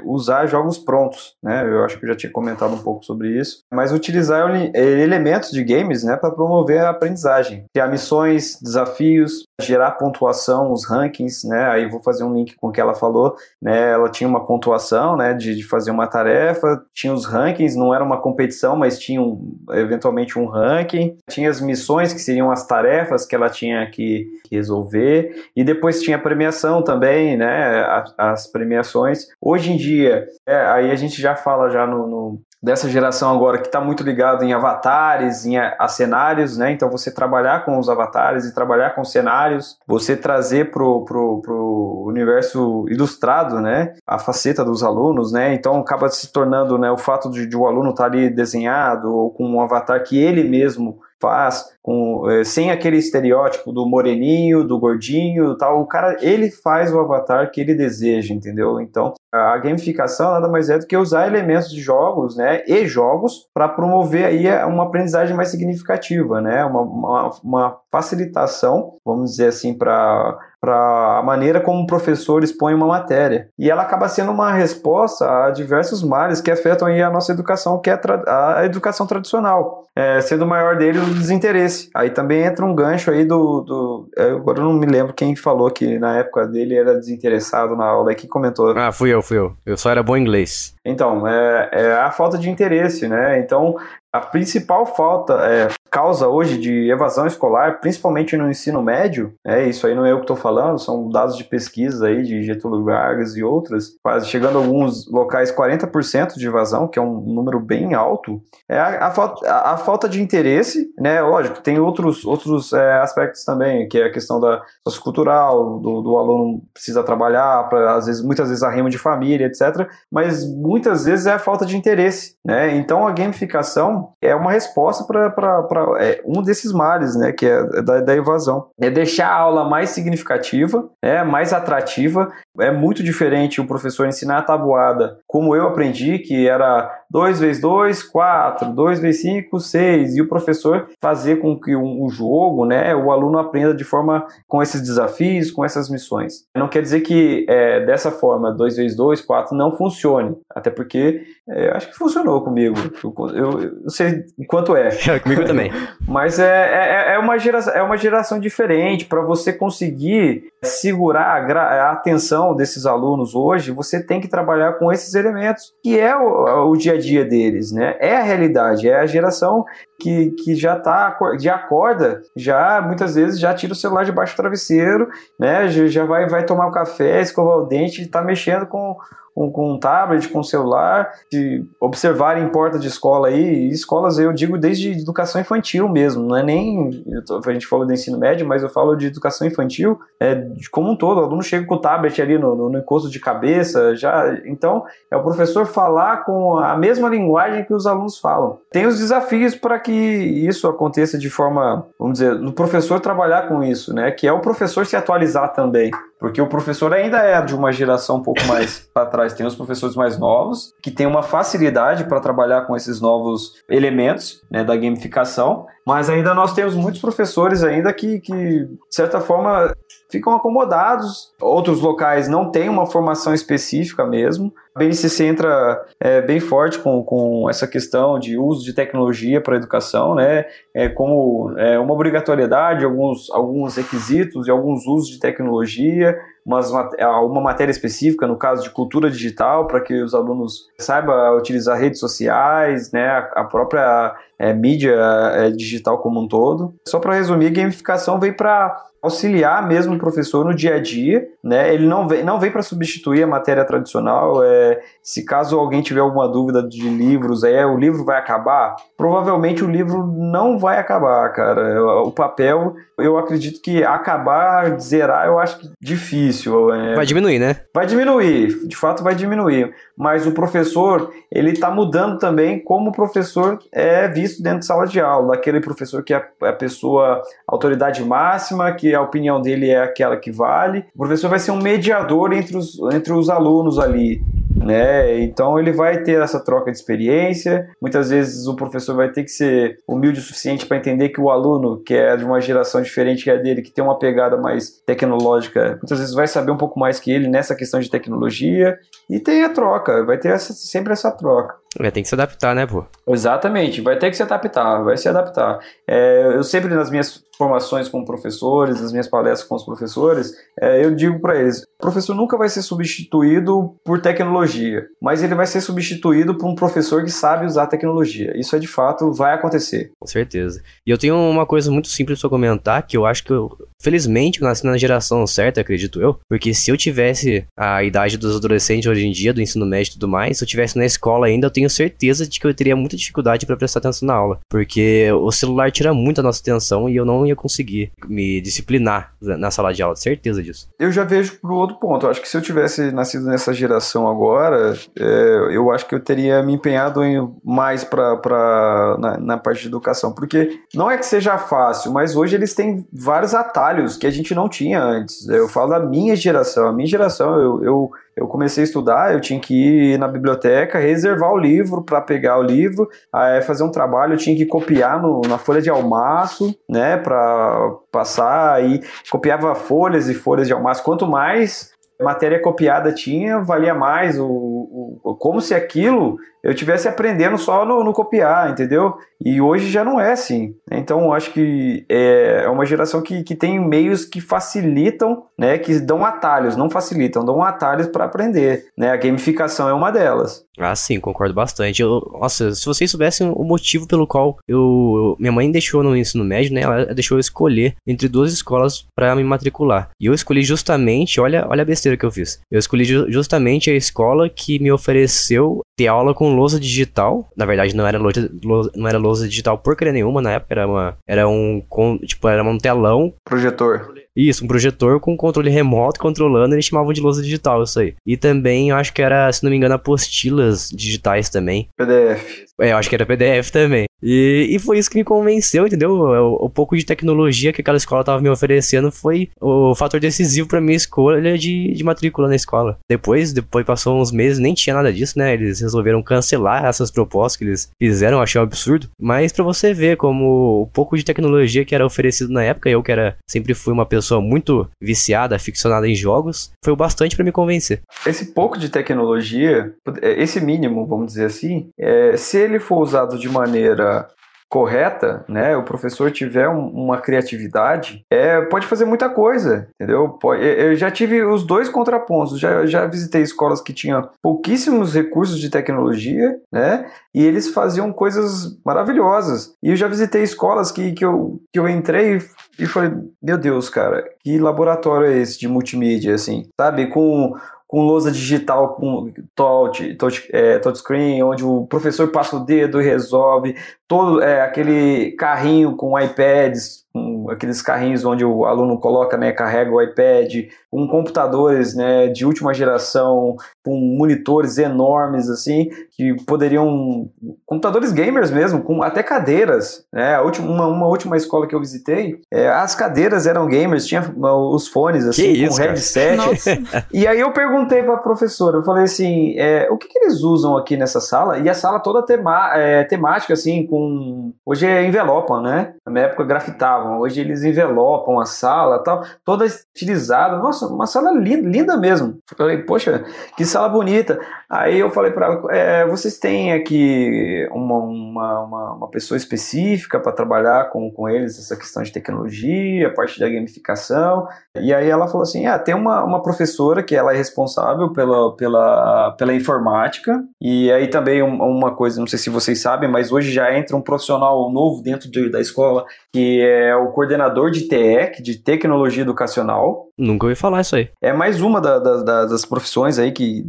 E: usar jogos prontos, né? Eu acho que eu já tinha comentado um pouco sobre isso, mas utilizar ele- elementos de games né, para promover a aprendizagem. Criar missões, desafios, gerar pontuação, os rankings, né? Aí vou fazer um link com o que ela falou, né? Ela tinha uma pontuação, né, de, de fazer uma tarefa, tinha os rankings, não era uma competição, mas tinha um, eventualmente um ranking, tinha as missões que seriam as tarefas que ela tinha que, resolver, e depois tinha a premiação também, né? a- As, premiações. Hoje em dia, é, aí a gente já fala já no, no- dessa geração agora que está muito ligado em avatares, em a, a cenários, né? Então você trabalhar com os avatares e trabalhar com cenários, você trazer pro, pro, pro universo ilustrado, né? A faceta dos alunos, né? Então acaba se tornando, né? O fato de, de o aluno estar ali desenhado ou com um avatar que ele mesmo faz, com, eh, sem aquele estereótipo do moreninho, do gordinho, tal. O cara, ele faz o avatar que ele deseja, entendeu? Então, a gamificação nada mais é do que usar elementos de jogos, né, e jogos para promover aí uma aprendizagem mais significativa, né, uma, uma, uma facilitação, vamos dizer assim, para para a maneira como o professor expõe uma matéria. E ela acaba sendo uma resposta a diversos males que afetam aí a nossa educação, que é a a educação tradicional, é, sendo o maior deles o desinteresse. Aí também entra um gancho aí do, do é, agora eu não me lembro quem falou que na época dele era desinteressado na aula, que comentou.
A: Ah, fui eu, fui eu. Eu só era bom em inglês.
E: Então, é, é a falta de interesse, né? Então, a principal falta, é, causa hoje de evasão escolar, principalmente no ensino médio, é isso aí não é eu que estou falando, são dados de pesquisa aí de Getúlio Vargas e outras, quase chegando a alguns locais 40% de evasão, que é um número bem alto, é a, a falta, a, a falta de interesse, né? Lógico, tem outros, outros é, aspectos também, que é a questão da sociocultural, do, do aluno precisa trabalhar, pra, às vezes, muitas vezes arrimo de família, etc. Mas muitas vezes é a falta de interesse, né? Então a gamificação é uma resposta para é, um desses males, né? Que é da, da evasão. É deixar a aula mais significativa, é mais atrativa. É muito diferente o professor ensinar a tabuada como eu aprendi, que era 2 vezes 2, 4, 2 vezes 5, 6, e o professor fazer com que um, um jogo, né, o aluno aprenda de forma com esses desafios, com essas missões. Não quer dizer que é, dessa forma 2 vezes 2, 4 não funcione, até porque é, acho que funcionou comigo. Eu, eu, eu sei quanto é.
A: Comigo também.
E: Mas é, é, é, uma geração, é uma geração diferente. Para você conseguir segurar a, atenção desses alunos hoje, você tem que trabalhar com esses elementos, que é o, o dia a dia deles, né? É a realidade, é a geração que, que já tá, já acorda, já muitas vezes já tira o celular debaixo do travesseiro, né? Já, vai, vai tomar o café, escovar o dente, tá mexendo com com, com um tablet, com um celular, se observarem porta de escola aí, escolas eu digo desde educação infantil mesmo, não é nem, tô- a gente falou do ensino médio, mas eu falo de educação infantil, é, de como um todo, o aluno chega com o tablet ali no, no, no encosto de cabeça, já, então é o professor falar com a mesma linguagem que os alunos falam. Tem os desafios para que isso aconteça de forma, vamos dizer, no professor trabalhar com isso, né, que é o professor se atualizar também, Porque o professor ainda é de uma geração um pouco mais para trás. Tem os professores mais novos, que têm uma facilidade para trabalhar com esses novos elementos né, da gamificação, mas ainda nós temos muitos professores ainda que, que de certa forma, ficam acomodados. Outros locais não têm uma formação específica mesmo. A BNCC entra é, bem forte com, com essa questão de uso de tecnologia para a educação, né? É, como é, uma obrigatoriedade, alguns, alguns requisitos e alguns usos de tecnologia, umas, uma matéria específica, no caso de cultura digital, para que os alunos saibam utilizar redes sociais, né? a, própria é, mídia é, digital como um todo. Só para resumir, gamificação veio para auxiliar mesmo o professor no dia a dia, né? Ele não vem, não vem para substituir a matéria tradicional. É, se caso alguém tiver alguma dúvida de livros, é o livro vai acabar? Provavelmente o livro não vai acabar, cara. O papel, eu acredito que acabar, zerar, eu acho que difícil.
A: É, vai diminuir, né?
E: Vai diminuir, de fato vai diminuir. Mas o professor, ele está mudando também como o professor é visto dentro de sala de aula. Aquele professor que é a pessoa, autoridade máxima, que a opinião dele é aquela que vale. O professor vai ser um mediador entre os, entre os alunos ali. Né? Então ele vai ter essa troca de experiência. Muitas vezes o professor vai ter que ser humilde o suficiente para entender que o aluno, que é de uma geração diferente que é dele, que tem uma pegada mais tecnológica, muitas vezes vai saber um pouco mais que ele nessa questão de tecnologia e tem a troca, vai ter essa, sempre essa troca.
A: Vai ter que se adaptar, né, pô?
E: Exatamente, vai ter que se adaptar, vai se adaptar. É, eu sempre nas minhas formações com professores, nas minhas palestras com os professores, é, eu digo para eles: o professor nunca vai ser substituído por tecnologia, mas ele vai ser substituído por um professor que sabe usar tecnologia. Isso é de fato vai acontecer.
A: Com certeza. E eu tenho uma coisa muito simples para comentar que eu acho que eu, felizmente, eu nasci na geração certa, acredito eu, porque se eu tivesse a idade dos adolescentes hoje em dia, do ensino médio e tudo mais, se eu tivesse na escola ainda, eu tenho certeza de que eu teria muita dificuldade para prestar atenção na aula, porque o celular tira muito a nossa atenção e eu não ia conseguir me disciplinar na sala de aula, certeza disso.
E: Eu já vejo pro outro ponto, eu acho que se eu tivesse nascido nessa geração agora, é, eu acho que eu teria me empenhado em, mais para na, na parte de educação, porque não é que seja fácil, mas hoje eles têm vários atalhos que a gente não tinha antes. Eu falo da minha geração, a minha geração, eu, eu eu comecei a estudar, eu tinha que ir na biblioteca, reservar o livro para pegar o livro, fazer um trabalho, eu tinha que copiar no, na folha de almaço, né, para passar, e copiava folhas e folhas de almaço. Quanto mais matéria copiada tinha, valia mais, o, o como se aquilo eu tivesse aprendendo só no, no, copiar, entendeu? E hoje já não é assim. Então eu acho que é, é uma geração que, que tem meios que facilitam, né? Que dão atalhos, não facilitam, dão atalhos para aprender. Né? A gamificação é uma delas.
A: Ah, sim, concordo bastante. Eu, nossa, se vocês soubessem o motivo pelo qual eu. Minha mãe deixou no ensino médio, né? Ela deixou eu escolher entre duas escolas para me matricular. E eu escolhi justamente, olha, olha a besteira que eu fiz. Eu escolhi ju justamente a escola que me ofereceu ter aula com lousa digital. Na verdade, não era lousa, não era lousa digital porcaria nenhuma na época, era uma era um tipo, era um telão,
E: projetor.
A: Isso, um projetor com controle remoto controlando, eles chamavam de lousa digital, isso aí. E também, eu acho que era, se não me engano, apostilas digitais também.
E: PDF.
A: É, eu acho que era PDF também. E, e foi isso que me convenceu, entendeu? O, o, pouco de tecnologia que aquela escola tava me oferecendo foi o fator decisivo para minha escolha de, de matrícula na escola. Depois, depois passou uns meses, nem tinha nada disso, né? Eles resolveram cancelar essas propostas que eles fizeram, eu achei um absurdo. Mas para você ver como o pouco de tecnologia que era oferecido na época, eu que era sempre fui uma pessoa muito viciada, aficionada em jogos, foi o bastante para me convencer.
E: Esse pouco de tecnologia, esse mínimo, vamos dizer assim, é, se ele for usado de maneira correta, né, o professor tiver um, uma criatividade, é, pode fazer muita coisa, entendeu? Pode, eu já tive os dois contrapontos, já, já visitei escolas que tinham pouquíssimos recursos de tecnologia, né, e eles faziam coisas maravilhosas. E eu já visitei escolas que, que, eu, que eu entrei e falei, meu Deus, cara, que laboratório é esse de multimídia, assim, sabe? Com com lousa digital, com touch, touch, é, touchscreen, onde o professor passa o dedo e resolve, todo é, aquele carrinho com iPads, com com aqueles carrinhos onde o aluno coloca, né, carrega o iPad, com computadores, né, de última geração, com monitores enormes, assim, que poderiam... Computadores gamers mesmo, com até cadeiras, né, a última, uma, uma última escola que eu visitei, é, as cadeiras eram gamers, tinha os fones, assim,
A: Que isso,
E: com
A: cara?
E: headset, e aí eu perguntei pra professora, eu falei assim, é, o que, que eles usam aqui nessa sala? E a sala toda tema, é, temática, assim, com... Hoje é envelopam, né? Na minha época hoje eles envelopam a sala tal, toda estilizada. Nossa, uma sala linda, linda mesmo. Falei, poxa, que sala bonita. Aí eu falei pra ela, é, vocês têm aqui uma, uma, uma, uma pessoa específica para trabalhar com, com eles essa questão de tecnologia, a parte da gamificação? E aí ela falou assim: ah, tem uma, uma professora que ela é responsável pela, pela, pela informática, e aí também um- uma coisa, não sei se vocês sabem, mas hoje já entra um profissional novo dentro de- da escola, que é o coordenador de TE, de Tecnologia Educacional.
A: Nunca ouvi falar isso aí.
E: É mais uma da- da- da- das profissões aí que,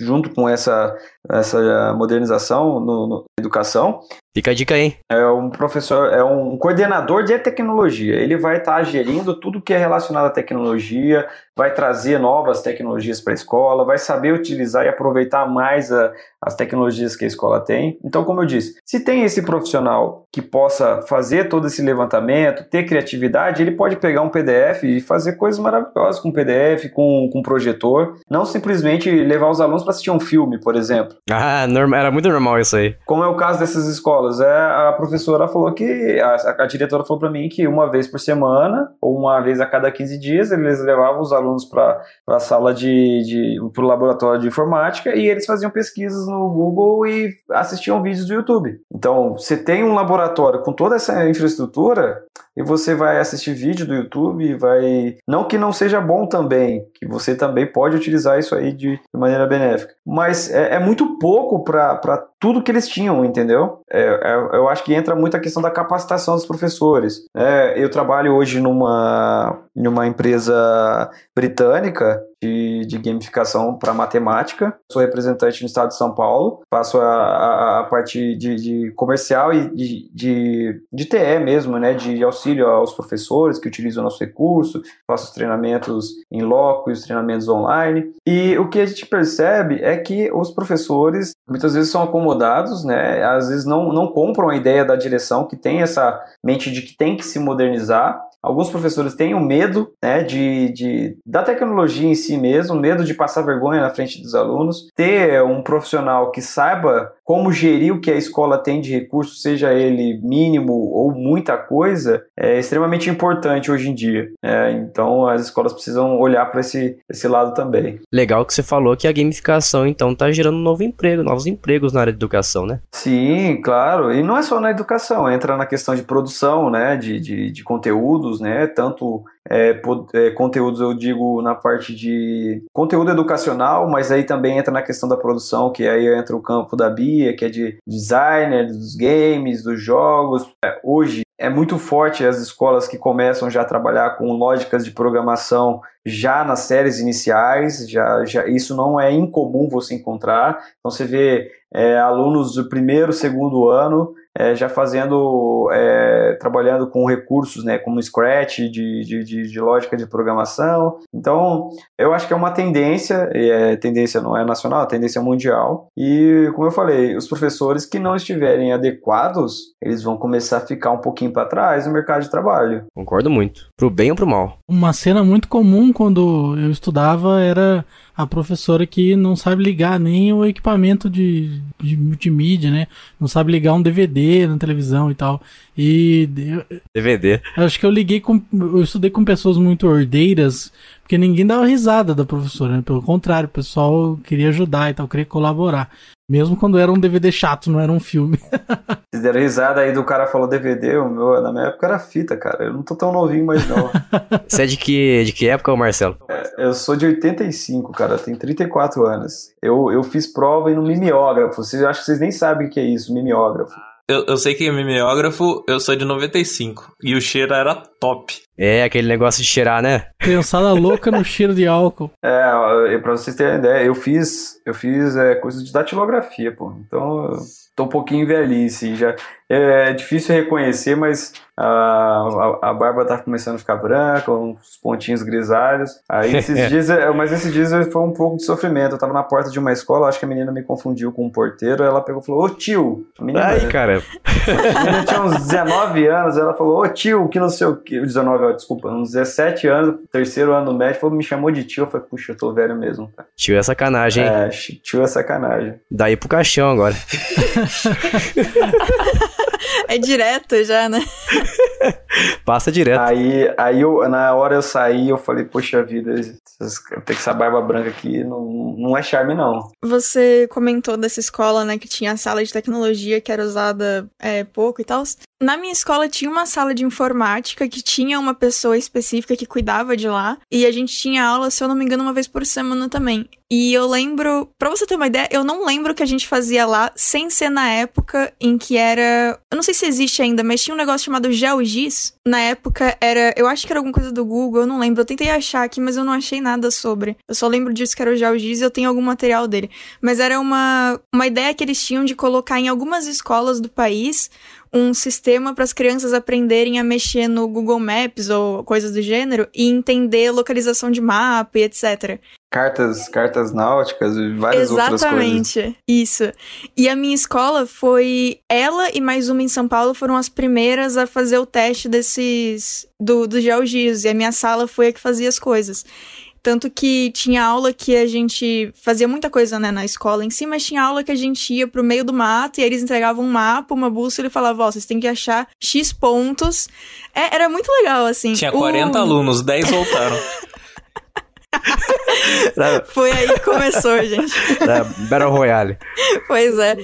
E: junto com essa, essa modernização no, no educação,
A: Fica a dica aí, hein?
E: é um professor, é um coordenador de tecnologia. Ele vai estar gerindo tudo que é relacionado à tecnologia, vai trazer novas tecnologias para a escola, vai saber utilizar e aproveitar mais a- as tecnologias que a escola tem. Então, como eu disse, se tem esse profissional que possa fazer todo esse levantamento, ter criatividade, ele pode pegar um PDF e fazer coisas maravilhosas com PDF, com, com projetor, não simplesmente levar os alunos para assistir um filme, por exemplo.
A: Ah, era muito normal isso aí.
E: Como é o caso dessas escolas, é, a professora falou que, a, a diretora falou para mim que uma vez por semana, ou uma vez a cada 15 dias, eles levavam os alunos para a sala de, de para o laboratório de informática e eles faziam pesquisas no Google e assistiam vídeos do YouTube. Então, você tem um laboratório com toda essa infraestrutura e você vai assistir vídeo do YouTube, vai. Não que não seja bom também, que você também pode utilizar isso aí de, de maneira benéfica. Mas é, é muito pouco para tudo que eles tinham, entendeu? É, é- eu acho que entra muito a questão da capacitação dos professores. É, eu trabalho hoje numa, numa empresa britânica de, de gamificação para matemática. Sou representante no estado de São Paulo, faço a, a, a parte de, de comercial e de, de, de TE mesmo, né? De auxílio aos professores que utilizam o nosso recurso, faço os treinamentos em loco e os treinamentos online. E o que a gente percebe é que os professores muitas vezes são acomodados, né? Às vezes não, não compram a ideia da direção que tem essa mente de que tem que se modernizar. Alguns professores têm o medo né, de, de, da tecnologia em si mesmo, medo de passar vergonha na frente dos alunos. Ter um profissional que saiba como gerir o que a escola tem de recursos, seja ele mínimo ou muita coisa, é extremamente importante hoje em dia. né? então as escolas precisam olhar para esse, esse lado também.
A: Legal que você falou que a gamificação, então, tá gerando um novo emprego, novos empregos na área de educação, né?
E: Sim, claro. E não é só na educação, entra na questão de produção, né, de, de, de conteúdos, né, tanto é, é, conteúdos eu digo na parte de conteúdo educacional, mas aí também entra na questão da produção, que aí entra o campo da Bia, que é de designer, dos games, dos jogos. É, hoje é muito forte as escolas que começam já a trabalhar com lógicas de programação já nas séries iniciais, já, já isso não é incomum você encontrar. Então você vê é, alunos do primeiro, segundo ano é, já fazendo, é, trabalhando com recursos, né, como Scratch, de, de, de, de lógica de programação. Então, eu acho que é uma tendência, e é, tendência não é nacional, é tendência mundial. E, como eu falei, os professores que não estiverem adequados, eles vão começar a ficar um pouquinho para trás no mercado de trabalho.
A: Concordo muito. Pro bem ou pro mal.
B: Uma cena muito comum quando eu estudava era a professora que não sabe ligar nem o equipamento de, de multimídia, né? Não sabe ligar um DVD na televisão e tal. E eu,
A: DVD.
B: acho que eu liguei com. Eu estudei com pessoas muito ordeiras, porque ninguém dava risada da professora, né? Pelo contrário, o pessoal queria ajudar e tal, queria colaborar. Mesmo quando era um DVD chato, não era um filme.
E: Vocês deram risada aí do cara falou DVD, o meu, na minha época era fita, cara. Eu não tô tão novinho mais não.
A: Você é de que, de que época, ô Marcelo?
E: Eu sou de 85, cara, tenho 34 anos. Eu, eu fiz prova no mimeógrafo. Vocês acho que vocês nem sabem o que é isso, mimeógrafo.
D: Eu, eu sei que é mimeógrafo, eu sou de 95. E o cheiro era top.
A: É, aquele negócio de cheirar, né?
B: Criançada louca no cheiro de álcool.
E: É, pra vocês terem ideia, eu fiz, eu fiz é, coisa de datilografia, pô. Então, eu tô um pouquinho velhice. Já, é, é difícil reconhecer, mas a, a, a, barba tá começando a ficar branca, uns pontinhos grisalhos. Aí esses dias, é, mas esses dias foi um pouco de sofrimento. Eu tava na porta de uma escola, acho que a menina me confundiu com um porteiro. Ela pegou e falou: Ô tio! A menina,
A: Ai, cara.
E: A menina tinha uns 19 anos, ela falou: Ô tio, que não sei o que. 19, desculpa, uns 17 anos, terceiro ano do médico, falou, me chamou de tio. Eu falei: Puxa, eu tô velho mesmo. Cara.
A: Tio é sacanagem, hein?
E: É, tio é sacanagem.
A: Daí pro caixão agora.
C: é direto já, né?
A: Passa direto.
E: Aí, aí eu, na hora eu saí, eu falei, poxa vida, ter que essa barba branca aqui não, não é charme, não.
C: Você comentou dessa escola, né, que tinha a sala de tecnologia que era usada é, pouco e tal. Na minha escola tinha uma sala de informática que tinha uma pessoa específica que cuidava de lá. E a gente tinha aula, se eu não me engano, uma vez por semana também. E eu lembro, pra você ter uma ideia, eu não lembro o que a gente fazia lá sem ser na época em que era. Eu não sei se existe ainda, mas tinha um negócio chamado GeoGIS. Na época era. Eu acho que era alguma coisa do Google, eu não lembro. Eu tentei achar aqui, mas eu não achei nada sobre. Eu só lembro disso que era o GeoGIS e eu tenho algum material dele. Mas era uma, uma ideia que eles tinham de colocar em algumas escolas do país um sistema para as crianças aprenderem a mexer no Google Maps ou coisas do gênero e entender localização de mapa e etc.
E: Cartas, cartas náuticas e várias
C: Exatamente,
E: outras coisas.
C: Exatamente, isso. E a minha escola foi. Ela e mais uma em São Paulo foram as primeiras a fazer o teste desses. do, do GeoGIS. E a minha sala foi a que fazia as coisas. Tanto que tinha aula que a gente fazia muita coisa, né, na escola em si, mas tinha aula que a gente ia pro meio do mato e aí eles entregavam um mapa, uma bússola e falavam, ó, oh, vocês têm que achar X pontos. É, era muito legal, assim.
D: Tinha 40 o... alunos, 10 voltaram.
C: Foi aí que começou, gente.
A: Battle Royale.
C: Pois é.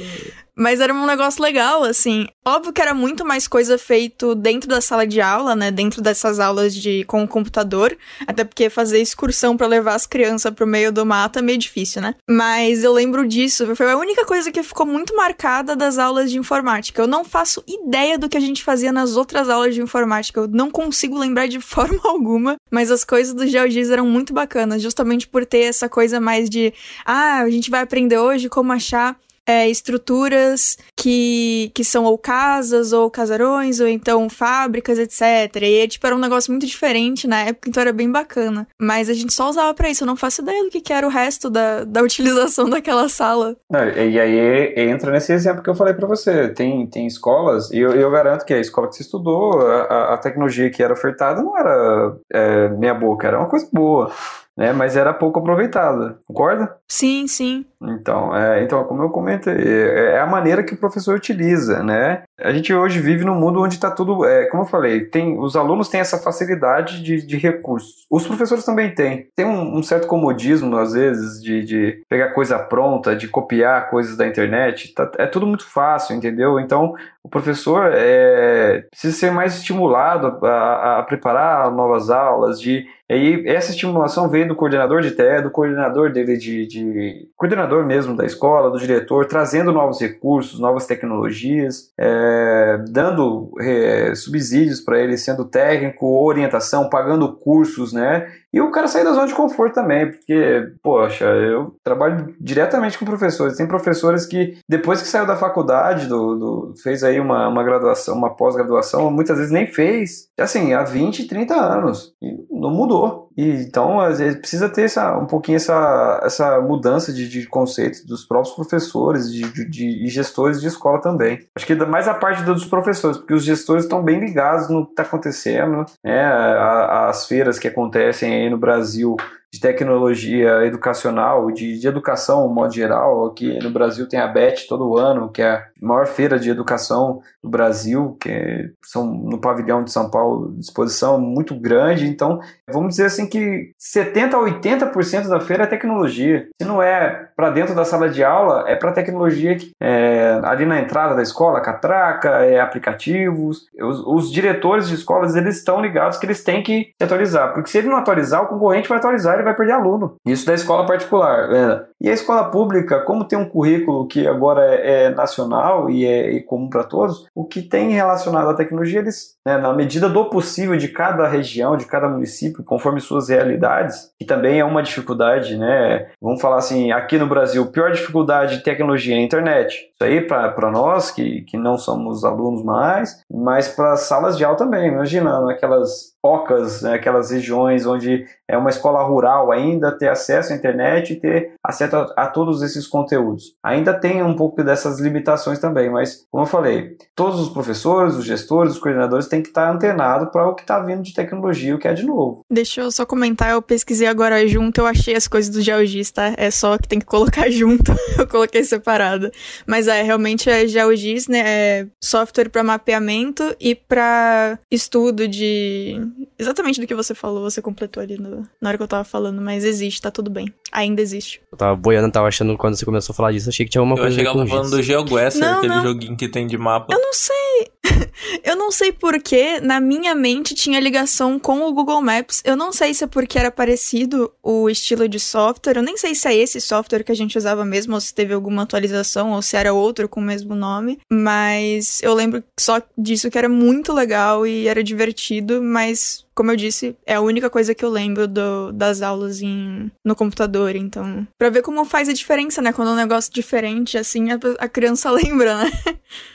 C: Mas era um negócio legal, assim. Óbvio que era muito mais coisa feito dentro da sala de aula, né? Dentro dessas aulas de com o computador. Até porque fazer excursão para levar as crianças pro meio do mato é meio difícil, né? Mas eu lembro disso. Foi a única coisa que ficou muito marcada das aulas de informática. Eu não faço ideia do que a gente fazia nas outras aulas de informática. Eu não consigo lembrar de forma alguma. Mas as coisas do GeoGIS eram muito bacanas, justamente por ter essa coisa mais de ah, a gente vai aprender hoje como achar é, estruturas que, que são ou casas, ou casarões, ou então fábricas, etc. E tipo, era um negócio muito diferente na época, então era bem bacana. Mas a gente só usava para isso, eu não faço ideia do que, que era o resto da, da utilização daquela sala.
E: Não, e aí entra nesse exemplo que eu falei para você. Tem, tem escolas, e eu, eu garanto que a escola que você estudou, a, a tecnologia que era ofertada não era é, meia boca, era uma coisa boa né? Mas era pouco aproveitada, concorda?
C: Sim, sim.
E: Então, é, então como eu comentei, é, é a maneira que o professor utiliza, né? A gente hoje vive num mundo onde está tudo, é, como eu falei, tem, os alunos têm essa facilidade de, de recursos. Os professores também têm. Tem um, um certo comodismo, às vezes, de, de, pegar coisa pronta, de copiar coisas da internet. Tá, é tudo muito fácil, entendeu? Então, o professor é, precisa ser mais estimulado a, a preparar novas aulas, de e essa estimulação veio do coordenador de TE, do coordenador dele de, de, coordenador mesmo da escola, do diretor, trazendo novos recursos, novas tecnologias, é, dando é, subsídios para ele, sendo técnico, orientação, pagando cursos, né? E o cara sair da zona de conforto também, porque, poxa, eu trabalho diretamente com professores. Tem professores que, depois que saiu da faculdade, do, do fez aí uma, uma graduação, uma pós-graduação, muitas vezes nem fez, assim, há 20, 30 anos. E não mudou. E, então, às vezes, precisa ter essa, um pouquinho essa, essa mudança de, de conceitos dos próprios professores de, de, de, gestores de escola também. Acho que mais a parte dos professores, porque os gestores estão bem ligados no que está acontecendo, né? As feiras que acontecem no Brasil de tecnologia educacional, de, de educação, no modo geral. Aqui no Brasil tem a BET todo ano, que é a maior feira de educação do Brasil, que são no pavilhão de São Paulo, disposição muito grande. Então, vamos dizer assim que 70 a 80% da feira é tecnologia. Se não é para dentro da sala de aula, é para tecnologia que, é, ali na entrada da escola, catraca, é, aplicativos. Os, os diretores de escolas, eles estão ligados que eles têm que atualizar, porque se ele não atualizar, o concorrente vai atualizar vai perder aluno. Isso da escola particular. É. E a escola pública, como tem um currículo que agora é, é nacional e é, comum para todos, o que tem relacionado à tecnologia, eles, né, na medida do possível de cada região, de cada município, conforme suas realidades, que também é uma dificuldade, né? Vamos falar assim, aqui no Brasil, pior dificuldade de tecnologia é a internet. Isso aí para nós que, que não somos alunos mais, mas para salas de aula também. Imagina aquelas ocas, né, aquelas regiões onde é uma escola rural ainda, ter acesso à internet e ter acesso a, a, todos esses conteúdos. Ainda tem um pouco dessas limitações também, mas, como eu falei, todos os professores, os gestores, os coordenadores têm que estar antenados para o que está vindo de tecnologia, o que é de novo.
C: Deixa eu só comentar, eu pesquisei agora junto, eu achei as coisas do GeoGIS, tá? É só que tem que colocar junto, eu coloquei separado. Mas é, realmente é GeoGIS, né? É software para mapeamento e para estudo de exatamente do que você falou, você completou ali no, na hora que eu tava falando, mas existe, tá tudo bem. Ainda existe.
A: Eu tava boiando, tava achando quando você começou a falar disso, achei que tinha alguma
D: eu
A: coisa.
D: Eu achei que ela falando do GeoGuessr, aquele não. joguinho que tem de mapa.
C: Eu não sei. eu não sei porque na minha mente tinha ligação com o Google Maps. Eu não sei se é porque era parecido o estilo de software. Eu nem sei se é esse software que a gente usava mesmo, ou se teve alguma atualização, ou se era outro com o mesmo nome. Mas eu lembro só disso que era muito legal e era divertido, mas como eu disse, é a única coisa que eu lembro do, das aulas em, no computador. Então, pra ver como faz a diferença, né? Quando é um negócio diferente, assim, a, a criança lembra, né?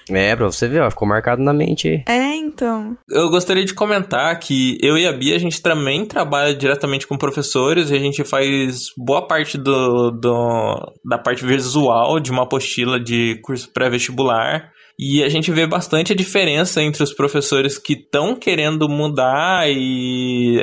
A: É, pra você ver, ó, ficou marcado na mente.
C: É, então.
D: Eu gostaria de comentar que eu e a Bia, a gente também trabalha diretamente com professores e a gente faz boa parte do, do da parte visual de uma apostila de curso pré-vestibular. E a gente vê bastante a diferença entre os professores que estão querendo mudar e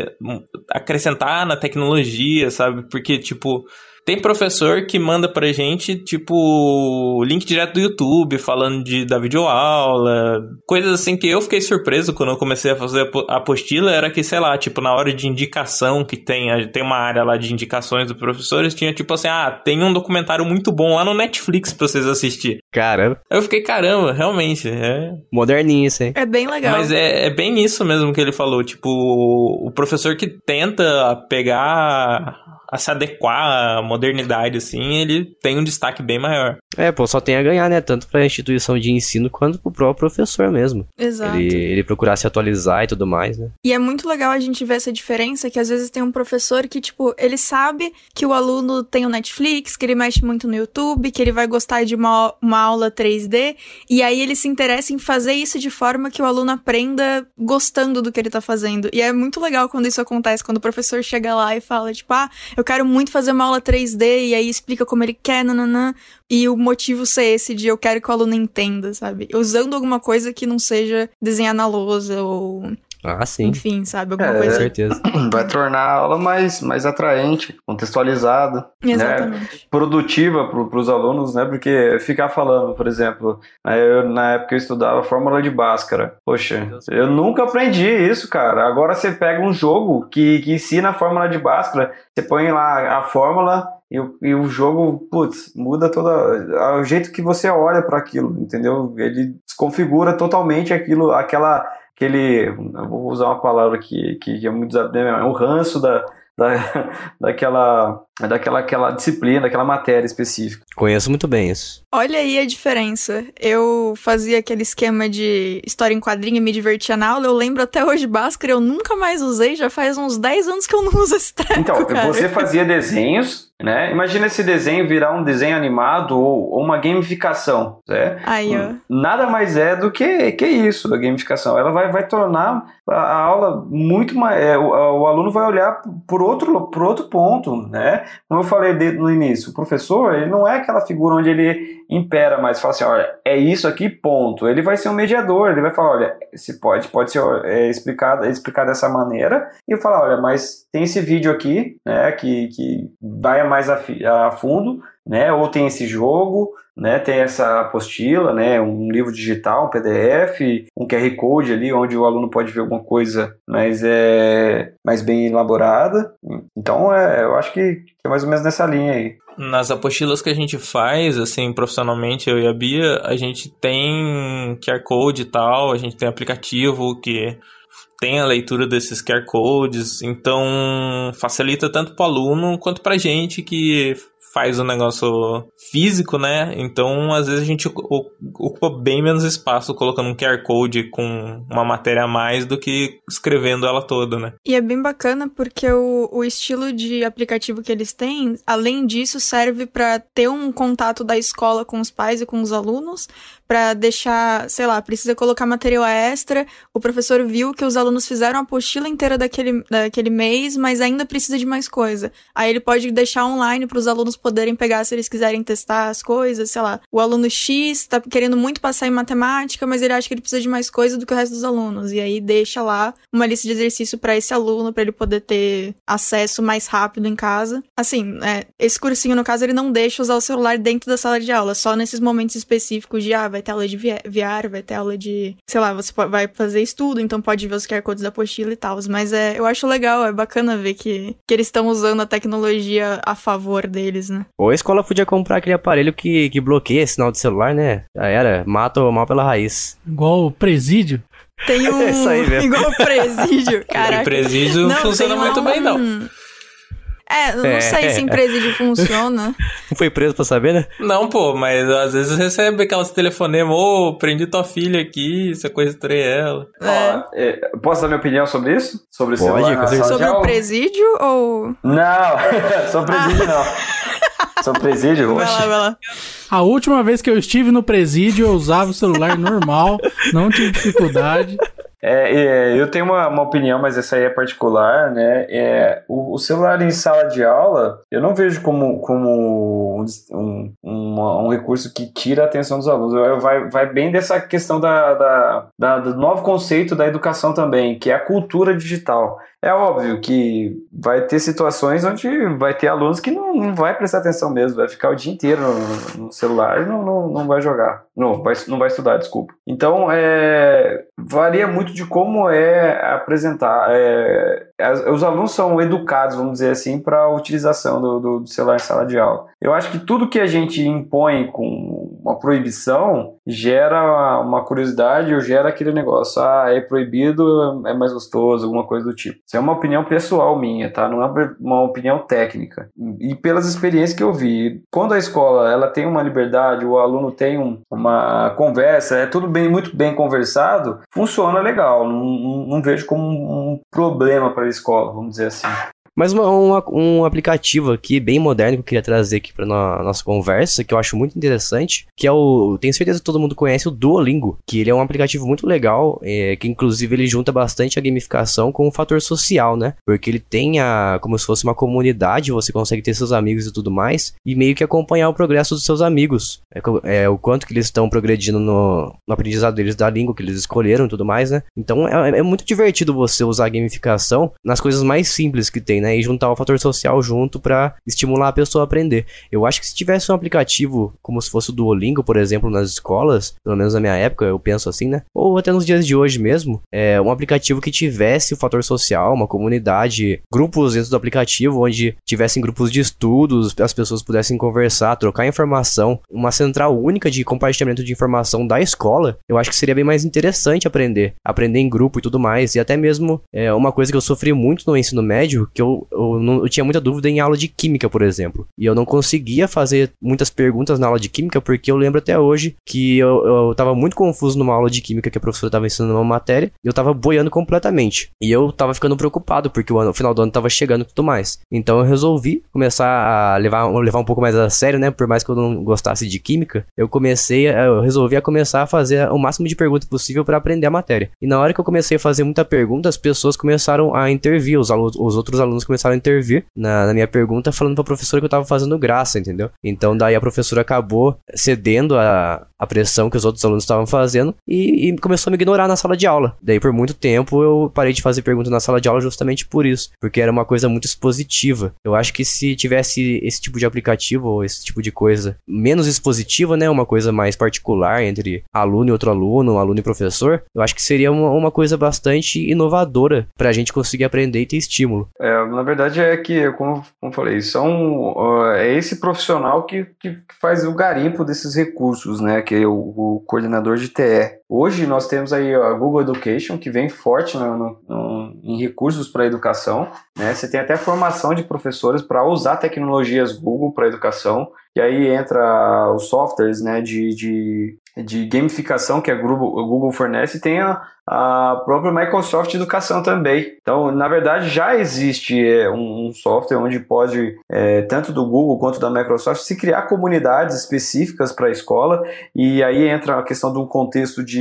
D: acrescentar na tecnologia, sabe? Porque, tipo, tem professor que manda pra gente, tipo, link direto do YouTube, falando de, da videoaula, coisas assim que eu fiquei surpreso quando eu comecei a fazer a apostila, era que, sei lá, tipo, na hora de indicação que tem, tem uma área lá de indicações dos professores, tinha tipo assim, ah, tem um documentário muito bom lá no Netflix pra vocês assistir.
A: Caramba.
D: Eu fiquei, caramba, realmente, é...
A: Moderninho isso, hein?
C: É bem legal.
D: Mas é, é bem isso mesmo que ele falou, tipo, o professor que tenta pegar a se adequar à modernidade, assim, ele tem um destaque bem maior.
A: É, pô, só tem a ganhar, né? Tanto pra instituição de ensino quanto pro próprio professor mesmo.
C: Exato.
A: Ele, ele procurar se atualizar e tudo mais, né?
C: E é muito legal a gente ver essa diferença, que às vezes tem um professor que, tipo, ele sabe que o aluno tem o Netflix, que ele mexe muito no YouTube, que ele vai gostar de uma, uma aula 3D, e aí ele se interessa em fazer isso de forma que o aluno aprenda gostando do que ele tá fazendo. E é muito legal quando isso acontece, quando o professor chega lá e fala, tipo, ah, eu quero muito fazer uma aula 3D e aí explica como ele quer, nananã. E o motivo ser esse de eu quero que o aluno entenda, sabe? Usando alguma coisa que não seja desenhar na lousa ou
A: ah, sim.
C: Enfim, sabe? Alguma
E: é,
C: coisa. Com
A: certeza.
E: Vai tornar a aula mais, mais atraente, contextualizada.
C: Né? Exatamente.
E: Né? Produtiva para os alunos, né? Porque ficar falando, por exemplo, eu, na época eu estudava Fórmula de Bhaskara. Poxa, eu nunca aprendi isso, cara. Agora você pega um jogo que, que ensina a Fórmula de Bhaskara, você põe lá a fórmula e o, e o jogo, putz, muda toda. o jeito que você olha para aquilo, entendeu? Ele desconfigura totalmente aquilo, aquela aquele, vou usar uma palavra que, que é muito é um ranço da, da, daquela, daquela aquela disciplina, daquela matéria específica.
A: Conheço muito bem isso.
C: Olha aí a diferença. Eu fazia aquele esquema de história em quadrinho e me divertia na aula. Eu lembro até hoje Bhaskara, eu nunca mais usei, já faz uns 10 anos que eu não uso esse treco,
E: Então,
C: cara.
E: você fazia desenhos, né? Imagina esse desenho virar um desenho animado ou, ou uma gamificação, né?
C: Aí, ó.
E: Nada mais é do que, que isso, a gamificação. Ela vai, vai tornar a, a aula muito mais... É, o, o, aluno vai olhar por outro, por outro ponto, né? Como eu falei no início, o professor, ele não é aquela figura onde ele impera mais, fala assim, olha, é isso aqui, ponto. Ele vai ser um mediador, ele vai falar, olha, se pode, pode ser é, explicado, é explicado dessa maneira, e falar, olha, mas tem esse vídeo aqui, né, que, que vai mais a, a fundo, né, ou tem esse jogo, né, tem essa apostila, né, um livro digital, um PDF, um QR Code ali onde o aluno pode ver alguma coisa mais, é, mais bem elaborada. Então, é, eu acho que, é mais ou menos nessa linha aí.
D: Nas apostilas que a gente faz, assim, profissionalmente, eu e a Bia, a gente tem QR Code e tal, a gente tem aplicativo que tem a leitura desses QR Codes, então facilita tanto para o aluno quanto para a gente que faz o negócio físico, né? Então, às vezes a gente ocupa bem menos espaço colocando um QR Code com uma matéria a mais do que escrevendo ela toda, né?
C: E é bem bacana porque o, o estilo de aplicativo que eles têm, além disso, serve para ter um contato da escola com os pais e com os alunos, para deixar, sei lá, precisa colocar material extra. O professor viu que os alunos fizeram a apostila inteira daquele, daquele mês, mas ainda precisa de mais coisa. Aí ele pode deixar online para os alunos poderem pegar se eles quiserem testar as coisas, sei lá. O aluno X tá querendo muito passar em matemática, mas ele acha que ele precisa de mais coisa do que o resto dos alunos. E aí deixa lá uma lista de exercício para esse aluno, para ele poder ter acesso mais rápido em casa. Assim, é, esse cursinho, no caso, ele não deixa usar o celular dentro da sala de aula, só nesses momentos específicos de, ah, vai ter aula de VR, vai ter aula de, sei lá, você vai fazer estudo, então pode ver os QR Codes da apostila e tal. Mas é, eu acho legal, é bacana ver que, que eles estão usando a tecnologia a favor deles, né?
A: Ou a escola podia comprar aquele aparelho que, que bloqueia sinal de celular, né? Já era, mata o mal pela raiz.
B: Igual o presídio.
C: Tem um. É isso aí mesmo. Igual o presídio, cara.
D: O presídio não funciona muito um... bem, não.
C: É, não é, sei se em presídio funciona.
A: Não foi preso pra saber, né?
D: Não, pô, mas às vezes recebe aquelas telefonemas, ô, oh, prendi tua filha aqui, sequestrei ela.
E: É. Ó, é, posso dar minha opinião sobre isso?
A: Sobre, Pode,
C: sobre o presídio ou...
E: Não, sobre o presídio ah. não. Sobre presídio,
C: vai lá, vai lá.
B: A última vez que eu estive no presídio, eu usava o celular normal, não tive dificuldade.
E: É, é, eu tenho uma, uma, opinião, mas essa aí é particular, né? É, o, o, celular em sala de aula, eu não vejo como, como um, um, um recurso que tira a atenção dos alunos. Eu, vai, vai bem dessa questão da, da, da, do novo conceito da educação também, que é a cultura digital. É óbvio que vai ter situações onde vai ter alunos que não, não vai prestar atenção mesmo, vai ficar o dia inteiro no, no celular e não, não, não vai jogar. Não vai, não vai estudar, desculpa. Então, é, varia muito de como é apresentar. É, os alunos são educados, vamos dizer assim, para a utilização do, do, do, celular em sala de aula. Eu acho que tudo que a gente impõe com uma proibição gera uma curiosidade ou gera aquele negócio, ah, é proibido, é mais gostoso, alguma coisa do tipo. Isso é uma opinião pessoal minha, tá? Não é uma opinião técnica. E pelas experiências que eu vi, quando a escola ela tem uma liberdade, o aluno tem um, uma conversa, é tudo bem, muito bem conversado, funciona legal. Não, não, não vejo como um problema para a escola, vamos dizer assim.
A: Mas uma, uma, um aplicativo aqui bem moderno que eu queria trazer aqui para no, nossa conversa, que eu acho muito interessante, que é o. Tenho certeza que todo mundo conhece o Duolingo, que ele é um aplicativo muito legal, é, que inclusive ele junta bastante a gamificação com o fator social, né? Porque ele tem a, como se fosse uma comunidade, você consegue ter seus amigos e tudo mais, e meio que acompanhar o progresso dos seus amigos. É, é o quanto que eles estão progredindo no, no, aprendizado deles da língua que eles escolheram e tudo mais, né? Então é, é muito divertido você usar a gamificação nas coisas mais simples que tem, né? Né? E juntar o fator social junto para estimular a pessoa a aprender. Eu acho que se tivesse um aplicativo como se fosse o Duolingo, por exemplo, nas escolas, pelo menos na minha época, eu penso assim, né? Ou até nos dias de hoje mesmo, é um aplicativo que tivesse o fator social, uma comunidade, grupos dentro do aplicativo onde tivessem grupos de estudos, as pessoas pudessem conversar, trocar informação, uma central única de compartilhamento de informação da escola, eu acho que seria bem mais interessante aprender, aprender em grupo e tudo mais, e até mesmo é uma coisa que eu sofri muito no ensino médio, que eu eu, não, eu tinha muita dúvida em aula de química, por exemplo. E eu não conseguia fazer muitas perguntas na aula de química, porque eu lembro até hoje que eu, eu tava muito confuso numa aula de química que a professora tava ensinando uma matéria, e eu tava boiando completamente. E eu tava ficando preocupado, porque o, ano, o final do ano tava chegando e tudo mais. Então eu resolvi começar a levar, levar um pouco mais a sério, né? Por mais que eu não gostasse de química, eu comecei, eu resolvi a começar a fazer o máximo de perguntas possível para aprender a matéria. E na hora que eu comecei a fazer muita pergunta, as pessoas começaram a intervir, os, alunos, os outros alunos começaram a intervir na, na, minha pergunta, falando pra professora que eu tava fazendo graça, entendeu? Então daí a professora acabou cedendo a, a pressão que os outros alunos estavam fazendo e, e, começou a me ignorar na sala de aula. Daí por muito tempo eu parei de fazer perguntas na sala de aula justamente por isso, porque era uma coisa muito expositiva. Eu acho que se tivesse esse tipo de aplicativo ou esse tipo de coisa menos expositiva, né, uma coisa mais particular entre aluno e outro aluno, aluno e professor, eu acho que seria uma, uma coisa bastante inovadora pra gente conseguir aprender e ter estímulo.
E: É, na verdade é que, como, como falei, são, uh, é esse profissional que, que faz o garimpo desses recursos, né? Que é o, o coordenador de TE. Hoje nós temos aí a Google Education, que vem forte no, no, em recursos para educação. Né? Você tem até formação de professores para usar tecnologias Google para educação. E aí entra os softwares né, de, de, de gamificação que a Google, a Google fornece e tem a, a própria Microsoft Educação também. Então, na verdade, já existe é, um, um, software onde pode, é, tanto do Google quanto da Microsoft, se criar comunidades específicas para a escola, e aí entra a questão um contexto de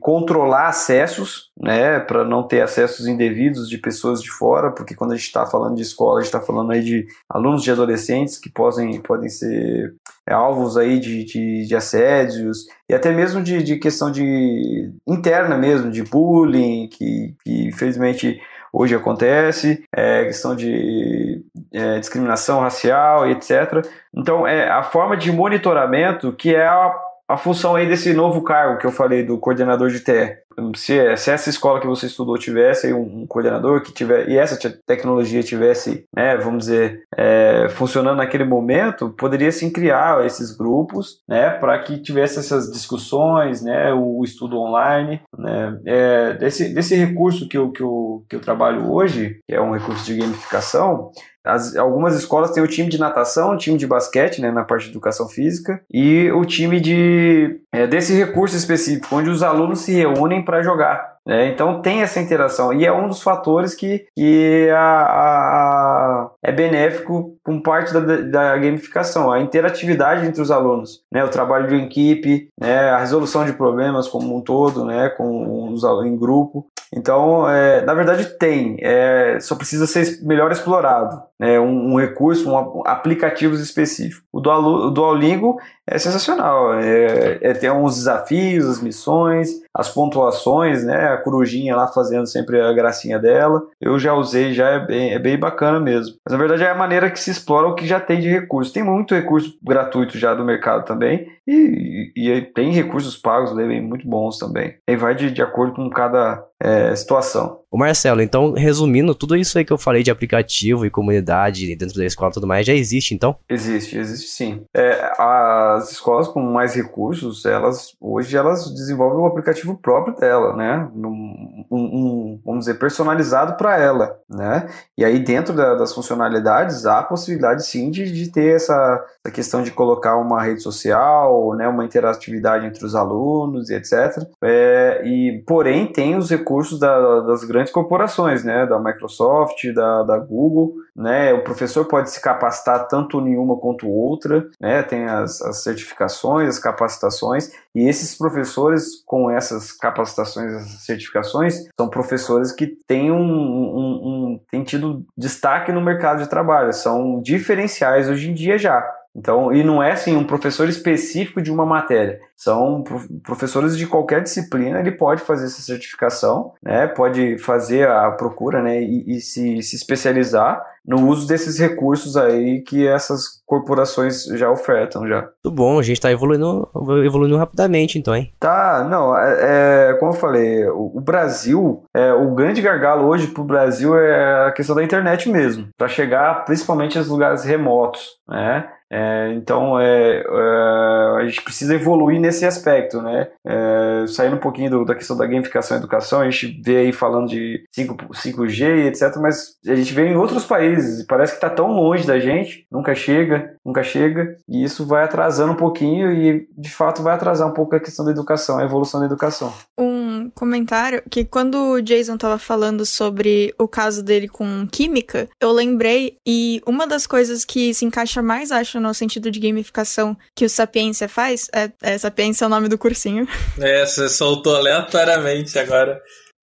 E: controlar acessos, né, para não ter acessos indevidos de pessoas de fora, porque quando a gente está falando de escola, a gente está falando aí de alunos de adolescentes que podem, podem ser é, alvos aí de, de, de, assédios e até mesmo de, de questão de interna mesmo, de bullying, que, que infelizmente hoje acontece, é, questão de é, discriminação racial e etc. Então, é a forma de monitoramento que é a, a função aí desse novo cargo que eu falei do coordenador de TE se, se essa escola que você estudou tivesse um, um coordenador que tiver e essa tecnologia tivesse, né, vamos dizer, é, funcionando naquele momento, poderia sim criar esses grupos, né, para que tivesse essas discussões, né, o, o estudo online, né, é, desse, desse recurso que eu, que, eu, que eu trabalho hoje, que é um recurso de gamificação, as, algumas escolas têm o time de natação, o time de basquete, né, na parte de educação física, e o time de é, desse recurso específico, onde os alunos se reúnem para jogar. É, então tem essa interação. E é um dos fatores que, que a, a, é benéfico com parte da, da gamificação, a interatividade entre os alunos, né, o trabalho de equipe, né, a resolução de problemas como um todo, né, com os em grupo. Então, é, na verdade tem, é, só precisa ser melhor explorado, né, um, um recurso, um, aplicativos específicos. O Duolingo é sensacional, é, é, tem uns desafios, as missões, as pontuações, né, corujinha lá fazendo sempre a gracinha dela. Eu já usei, já é bem, é bem bacana mesmo. Mas na verdade é a maneira que se explora o que já tem de recurso. Tem muito recurso gratuito já do mercado também. E, e, e tem recursos pagos também muito bons também. E vai de, de acordo com cada é, situação.
A: O Marcelo, então, resumindo, tudo isso aí que eu falei de aplicativo e comunidade dentro da escola e tudo mais, já existe, então?
E: Existe, existe sim. É, as escolas com mais recursos, elas hoje elas desenvolvem o um aplicativo próprio dela, né? Um, um, vamos dizer, personalizado para ela, né? E aí dentro da, das funcionalidades há a possibilidade sim de, de ter essa, essa questão de colocar uma rede social, né? Uma interatividade entre os alunos e etc. É, e porém tem os recursos da, das grandes grandes corporações, né, da Microsoft, da, da Google, né, o professor pode se capacitar tanto em uma quanto outra, né, tem as, as certificações, as capacitações, e esses professores com essas capacitações, essas certificações, são professores que têm, um, um, um, têm tido destaque no mercado de trabalho, são diferenciais hoje em dia já. Então, e não é assim um professor específico de uma matéria. São professores de qualquer disciplina, ele pode fazer essa certificação, né? Pode fazer a procura, né? E, e se, se especializar no uso desses recursos aí que essas corporações já ofertam já.
A: Muito bom, a gente está evoluindo, evoluindo rapidamente então, hein?
E: Tá, não, é, é como eu falei, o, o Brasil, é, o grande gargalo hoje para o Brasil é a questão da internet mesmo, para chegar principalmente aos lugares remotos, né? É, então é, é, a gente precisa evoluir nesse aspecto, né? É, saindo um pouquinho do, da questão da gamificação e educação, a gente vê aí falando de 5, 5G e etc, mas a gente vê em outros países, parece que está tão longe da gente, nunca chega, nunca chega, e isso vai atrasando um pouquinho e de fato vai atrasar um pouco a questão da educação, a evolução da educação.
C: Um comentário que quando o Jason estava falando sobre o caso dele com química, eu lembrei e uma das coisas que se encaixa mais, acho, no sentido de gamificação que o Sapiência faz. É, é Sapiência é o nome do cursinho.
D: É, você soltou aleatoriamente agora.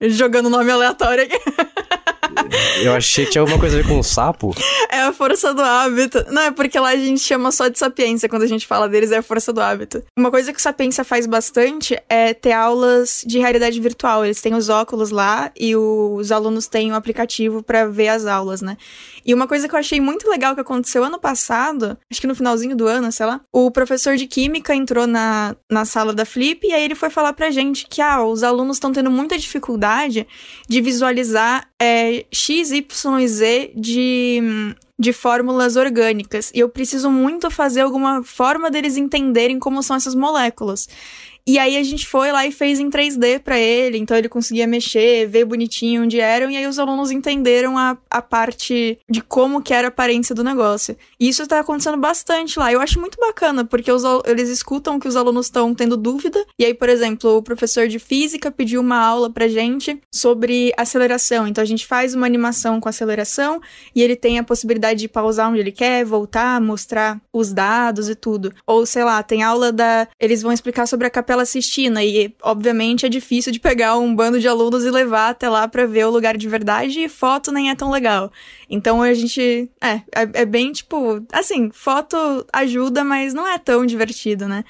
C: Jogando nome aleatório aqui.
A: Eu achei que tinha alguma coisa a ver com o sapo.
C: É a força do hábito. Não, é porque lá a gente chama só de sapiência quando a gente fala deles, é a força do hábito. Uma coisa que o sapiência faz bastante é ter aulas de realidade virtual. Eles têm os óculos lá e os alunos têm um aplicativo para ver as aulas, né? E uma coisa que eu achei muito legal que aconteceu ano passado, acho que no finalzinho do ano, sei lá, o professor de química entrou na, na sala da Flip e aí ele foi falar pra gente que ah, os alunos estão tendo muita dificuldade de visualizar é, X, Y e Z de, de fórmulas orgânicas. E eu preciso muito fazer alguma forma deles entenderem como são essas moléculas. E aí a gente foi lá e fez em 3D para ele, então ele conseguia mexer, ver bonitinho onde eram, e aí os alunos entenderam a, a parte de como que era a aparência do negócio. E isso tá acontecendo bastante lá. Eu acho muito bacana, porque os, eles escutam que os alunos estão tendo dúvida, e aí, por exemplo, o professor de física pediu uma aula pra gente sobre aceleração. Então a gente faz uma animação com aceleração, e ele tem a possibilidade de pausar onde ele quer, voltar, mostrar os dados e tudo. Ou, sei lá, tem aula da. Eles vão explicar sobre a capela Sistina, e obviamente é difícil de pegar um bando de alunos e levar até lá para ver o lugar de verdade, e foto nem é tão legal. Então a gente. É, é, é bem tipo. Assim, foto ajuda, mas não é tão divertido, né?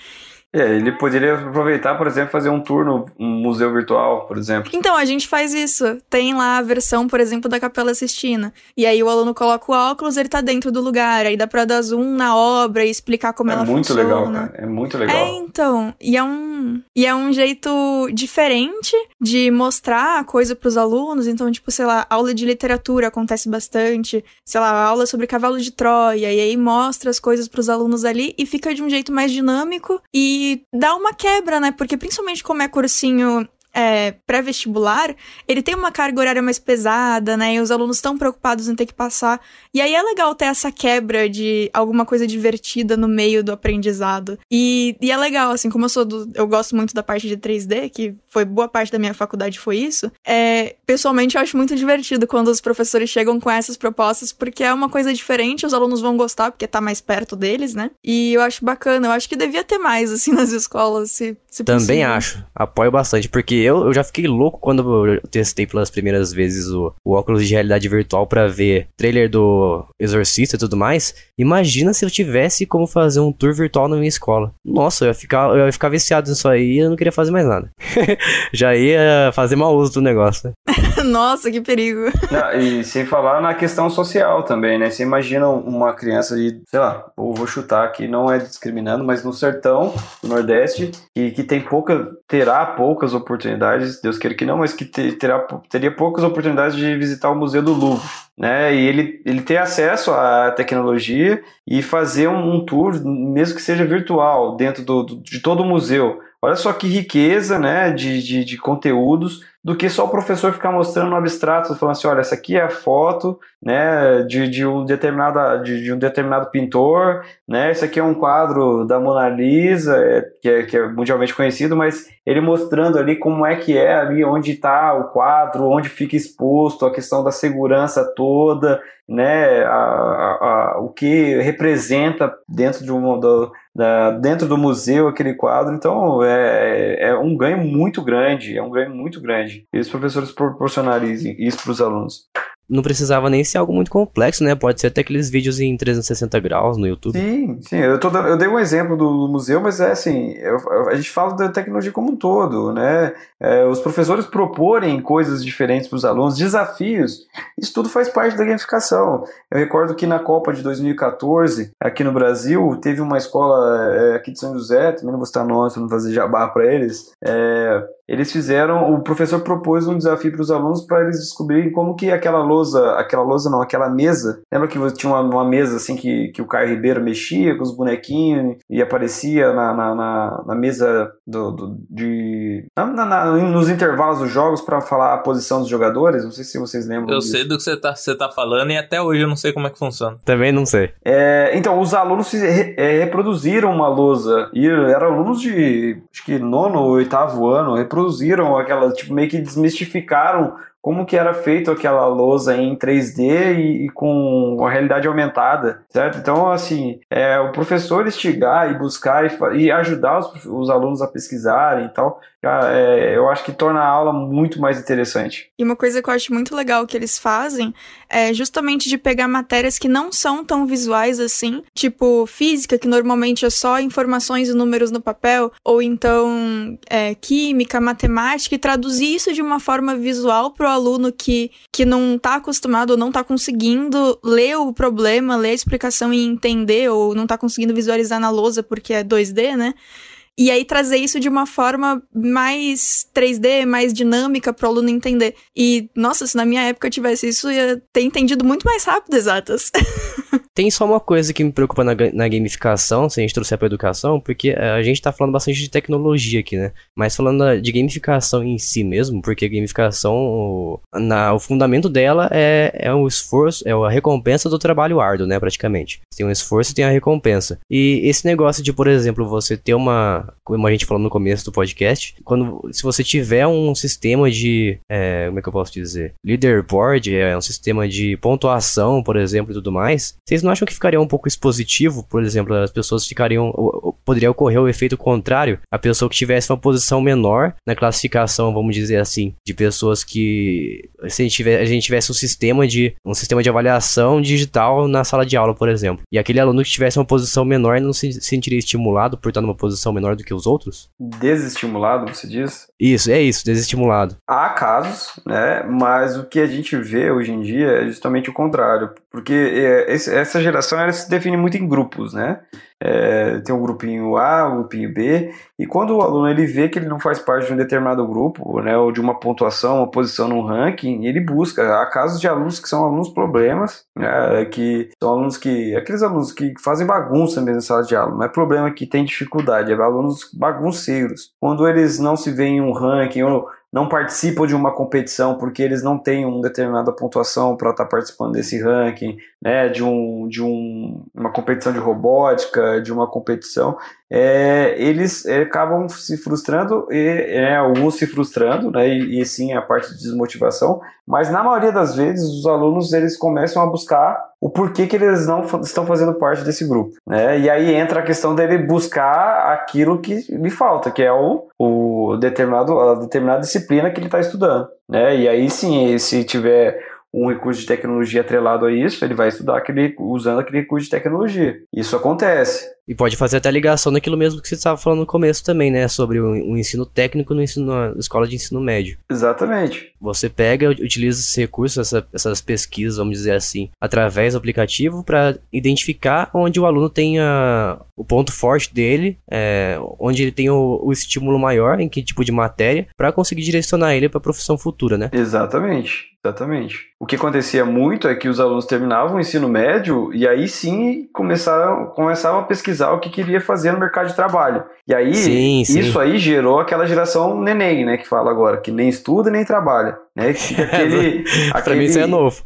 E: É, ele poderia aproveitar, por exemplo, fazer um tour no museu virtual, por exemplo.
C: Então, a gente faz isso. Tem lá a versão, por exemplo, da Capela Sistina. E aí o aluno coloca o óculos, ele tá dentro do lugar. Aí dá pra dar zoom na obra e explicar como
E: é
C: ela
E: muito
C: funciona.
E: legal, cara. É muito legal.
C: É, então. E é um, e é um jeito diferente de mostrar a coisa pros alunos. Então, tipo, sei lá, aula de literatura acontece bastante. Sei lá, aula sobre cavalo de Troia. E aí mostra as coisas pros alunos ali e fica de um jeito mais dinâmico e dá uma quebra, né? Porque principalmente como é cursinho é, pré-vestibular, ele tem uma carga horária mais pesada, né? E os alunos estão preocupados em ter que passar. E aí é legal ter essa quebra de alguma coisa divertida no meio do aprendizado. E, e é legal, assim, como eu sou do. Eu gosto muito da parte de 3D, que foi boa parte da minha faculdade foi isso. É, pessoalmente, eu acho muito divertido quando os professores chegam com essas propostas, porque é uma coisa diferente, os alunos vão gostar, porque tá mais perto deles, né? E eu acho bacana, eu acho que devia ter mais, assim, nas escolas, se, se
A: Também
C: possível.
A: acho. Apoio bastante, porque eu, eu já fiquei louco quando eu testei pelas primeiras vezes o, o óculos de realidade virtual para ver trailer do Exorcista e tudo mais. Imagina se eu tivesse como fazer um tour virtual na minha escola. Nossa, eu ia ficar, eu ia ficar viciado nisso aí e eu não queria fazer mais nada. já ia fazer mau uso do negócio, né?
C: Nossa, que perigo.
E: Não, e sem falar na questão social também, né? Você imagina uma criança de, sei lá, eu vou chutar aqui, não é discriminando, mas no sertão, no Nordeste, que, que tem pouca, terá poucas oportunidades, Deus queira que não, mas que terá, teria poucas oportunidades de visitar o Museu do Louvre, né? E ele, ele ter acesso à tecnologia e fazer um, um tour, mesmo que seja virtual, dentro do, do, de todo o museu. Olha só que riqueza, né, de, de, de conteúdos do que só o professor ficar mostrando no abstrato, falando assim, olha, essa aqui é a foto, né, de, de um determinado de, de, um determinado pintor, né, esse aqui é um quadro da Mona Lisa, é, que, é, que é mundialmente conhecido, mas ele mostrando ali como é que é ali, onde está o quadro, onde fica exposto, a questão da segurança toda, né, a, a, a, o que representa dentro de um do, da, dentro do museu aquele quadro, então é, é um ganho muito grande, é um ganho muito grande. E os professores proporcionarem isso para os alunos
A: não precisava nem ser algo muito complexo, né? Pode ser até aqueles vídeos em 360 graus no YouTube.
E: Sim, sim. Eu, tô, eu dei um exemplo do, museu, mas é assim, eu, a gente fala da tecnologia como um todo, né? É, os professores proporem coisas diferentes para os alunos, desafios, isso tudo faz parte da gamificação. Eu recordo que na Copa de 2014, aqui no Brasil, teve uma escola é, aqui de São José, também não vou citar nome não fazer jabá para eles, é, eles fizeram, o professor propôs um desafio para os alunos para eles descobrirem como que aquela lousa, aquela lousa não, aquela mesa, lembra que tinha uma, uma mesa assim que, que o Caio Ribeiro mexia com os bonequinhos e aparecia na, na, na, na mesa do, do de, na, na, nos intervalos dos jogos para falar a posição dos jogadores, não sei se vocês lembram
D: Eu
E: disso.
D: sei do que você tá, você tá falando e até hoje eu não sei como é que funciona.
A: Também não sei.
E: É, então, os alunos é, reproduziram uma lousa, e eram alunos de, acho que nono ou oitavo ano, reproduziram aquela, tipo, meio que desmistificaram como que era feito aquela lousa em 3D e, e com a realidade aumentada, certo? Então, assim, é, o professor instigar e buscar e, e ajudar os, os, alunos a pesquisarem e tal, é, eu acho que torna a aula muito mais interessante.
C: E uma coisa que eu acho muito legal que eles fazem é justamente de pegar matérias que não são tão visuais assim, tipo física, que normalmente é só informações e números no papel, ou então é, química, matemática, e traduzir isso de uma forma visual pro aluno que, que não está acostumado ou não está conseguindo ler o problema, ler a explicação e entender, ou não está conseguindo visualizar na lousa porque é 2D, né? E aí trazer isso de uma forma mais 3D, mais dinâmica para o aluno entender. E, nossa, se na minha época eu tivesse isso, eu ia ter entendido muito mais rápido exatas.
A: Tem só uma coisa que me preocupa na, na gamificação, se a gente trouxer pra educação, porque eh, a gente tá falando bastante de tecnologia aqui, né? Mas falando de gamificação em si mesmo, porque gamificação, o, na, o fundamento dela é, é o esforço, é a recompensa do trabalho árduo, né? Praticamente. Tem um esforço e tem a recompensa. E esse negócio de, por exemplo, você ter uma. Como a gente falou no começo do podcast, quando se você tiver um sistema de. É, como é que eu posso dizer? Leaderboard, é um sistema de pontuação, por exemplo, e tudo mais, vocês não acham que ficaria um pouco expositivo? Por exemplo, as pessoas ficariam. Poderia ocorrer o efeito contrário. A pessoa que tivesse uma posição menor na classificação, vamos dizer assim, de pessoas que. Se a gente, a gente tivesse um sistema de. um sistema de avaliação digital na sala de aula, por exemplo. E aquele aluno que tivesse uma posição menor não se sentiria estimulado por estar numa posição menor do que os outros?
E: Desestimulado, você diz?
A: Isso, é isso, desestimulado.
E: Há casos, né? Mas o que a gente vê hoje em dia é justamente o contrário. Porque é, essa geração ela se define muito em grupos, né? É, tem um grupinho A, um grupinho B, e quando o aluno ele vê que ele não faz parte de um determinado grupo, né, ou de uma pontuação, uma posição no ranking, ele busca. Há casos de alunos que são alunos problemas, né, que são alunos que. aqueles alunos que fazem bagunça mesmo na sala de aula, não é problema que tem dificuldade, é alunos bagunceiros. Quando eles não se veem em um ranking, ou não participam de uma competição porque eles não têm uma determinada pontuação para estar tá participando desse ranking, né, de, um, de um, uma competição de robótica, de uma competição, é, eles é, acabam se frustrando, e, é, alguns se frustrando, né, e, e, sim a parte de desmotivação, mas na maioria das vezes os alunos eles começam a buscar o porquê que eles não estão fazendo parte desse grupo, né, e aí entra a questão dele buscar aquilo que lhe falta, que é o, o determinado, a determinada disciplina que ele está estudando, né, e aí sim, se tiver um recurso de tecnologia atrelado a isso, ele vai estudar aquele, usando aquele recurso de tecnologia. Isso acontece.
A: E pode fazer até ligação naquilo mesmo que você estava falando no começo também, né? Sobre o, o ensino técnico no ensino, na escola de ensino médio.
E: Exatamente.
A: Você pega, utiliza esse recurso, essa, essas pesquisas, vamos dizer assim, através do aplicativo para identificar onde o aluno tem a, o ponto forte dele, é, onde ele tem o, o, estímulo maior, em que tipo de matéria, para conseguir direcionar ele para a profissão futura, né?
E: Exatamente. Exatamente. O que acontecia muito é que os alunos terminavam o ensino médio e aí sim começaram, começavam a pesquisar o que queria fazer no mercado de trabalho. E aí, sim, sim. isso aí gerou aquela geração neném, né, que fala agora, que nem estuda nem trabalha. Né? Aquele,
A: aquele... pra mim isso é novo.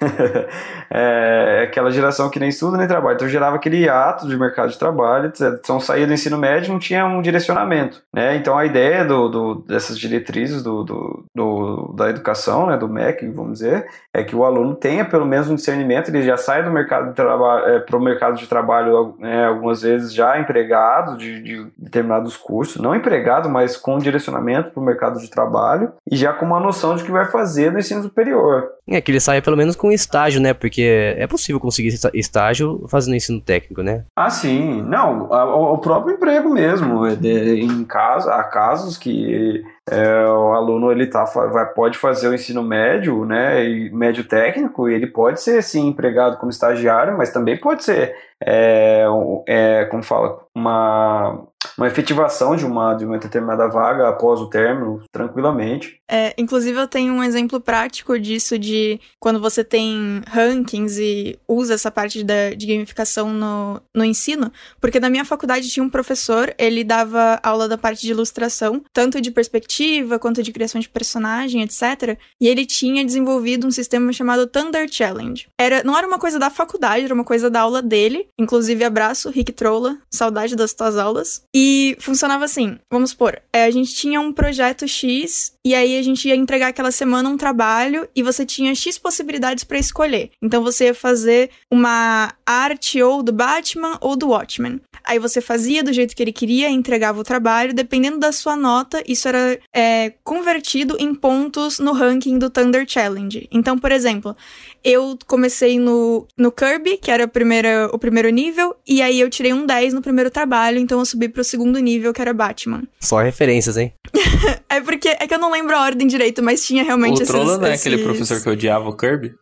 E: é, aquela geração que nem estuda nem trabalha. Então gerava aquele ato de mercado de trabalho, etc. Então saía do ensino médio não tinha um direcionamento. Né? Então a ideia do, do dessas diretrizes do, do, do, da educação, né, do MEC, vamos dizer, é que o aluno tenha pelo menos um discernimento, ele já sai do mercado de trabalho é, para o mercado de trabalho né, algumas vezes já empregado de, de determinados cursos, não empregado, mas com direcionamento para o mercado de trabalho e já com uma noção de que vai fazer no ensino superior.
A: É que ele saia pelo menos com estágio, né? Porque é possível conseguir estágio fazendo ensino técnico, né?
E: Ah, sim. Não, o próprio emprego mesmo. É em caso, há casos que é, o aluno ele tá, vai, pode fazer o ensino médio, né, e médio técnico, e ele pode ser sim empregado como estagiário, mas também pode ser, é, é, como fala, uma uma efetivação de uma, de uma determinada vaga após o término, tranquilamente.
C: É, inclusive, eu tenho um exemplo prático disso de quando você tem rankings e usa essa parte da, de gamificação no, no ensino, porque na minha faculdade tinha um professor, ele dava aula da parte de ilustração, tanto de perspectiva quanto de criação de personagem, etc. E ele tinha desenvolvido um sistema chamado Thunder Challenge. Era, não era uma coisa da faculdade, era uma coisa da aula dele. Inclusive, abraço, Rick Trolla, saudade das tuas aulas. E funcionava assim: vamos supor, é, a gente tinha um projeto X e aí a gente ia entregar aquela semana um trabalho e você tinha X possibilidades para escolher. Então você ia fazer uma arte ou do Batman ou do Watchmen. Aí você fazia do jeito que ele queria, entregava o trabalho, dependendo da sua nota, isso era é, convertido em pontos no ranking do Thunder Challenge. Então, por exemplo, eu comecei no, no Kirby, que era primeira, o primeiro nível, e aí eu tirei um 10 no primeiro trabalho, então eu subi pro segundo nível, que era Batman.
A: Só referências, hein?
C: é porque é que eu não lembro a ordem direito, mas tinha realmente
D: esses... O Trolla não é esses... aquele professor que odiava o Kirby?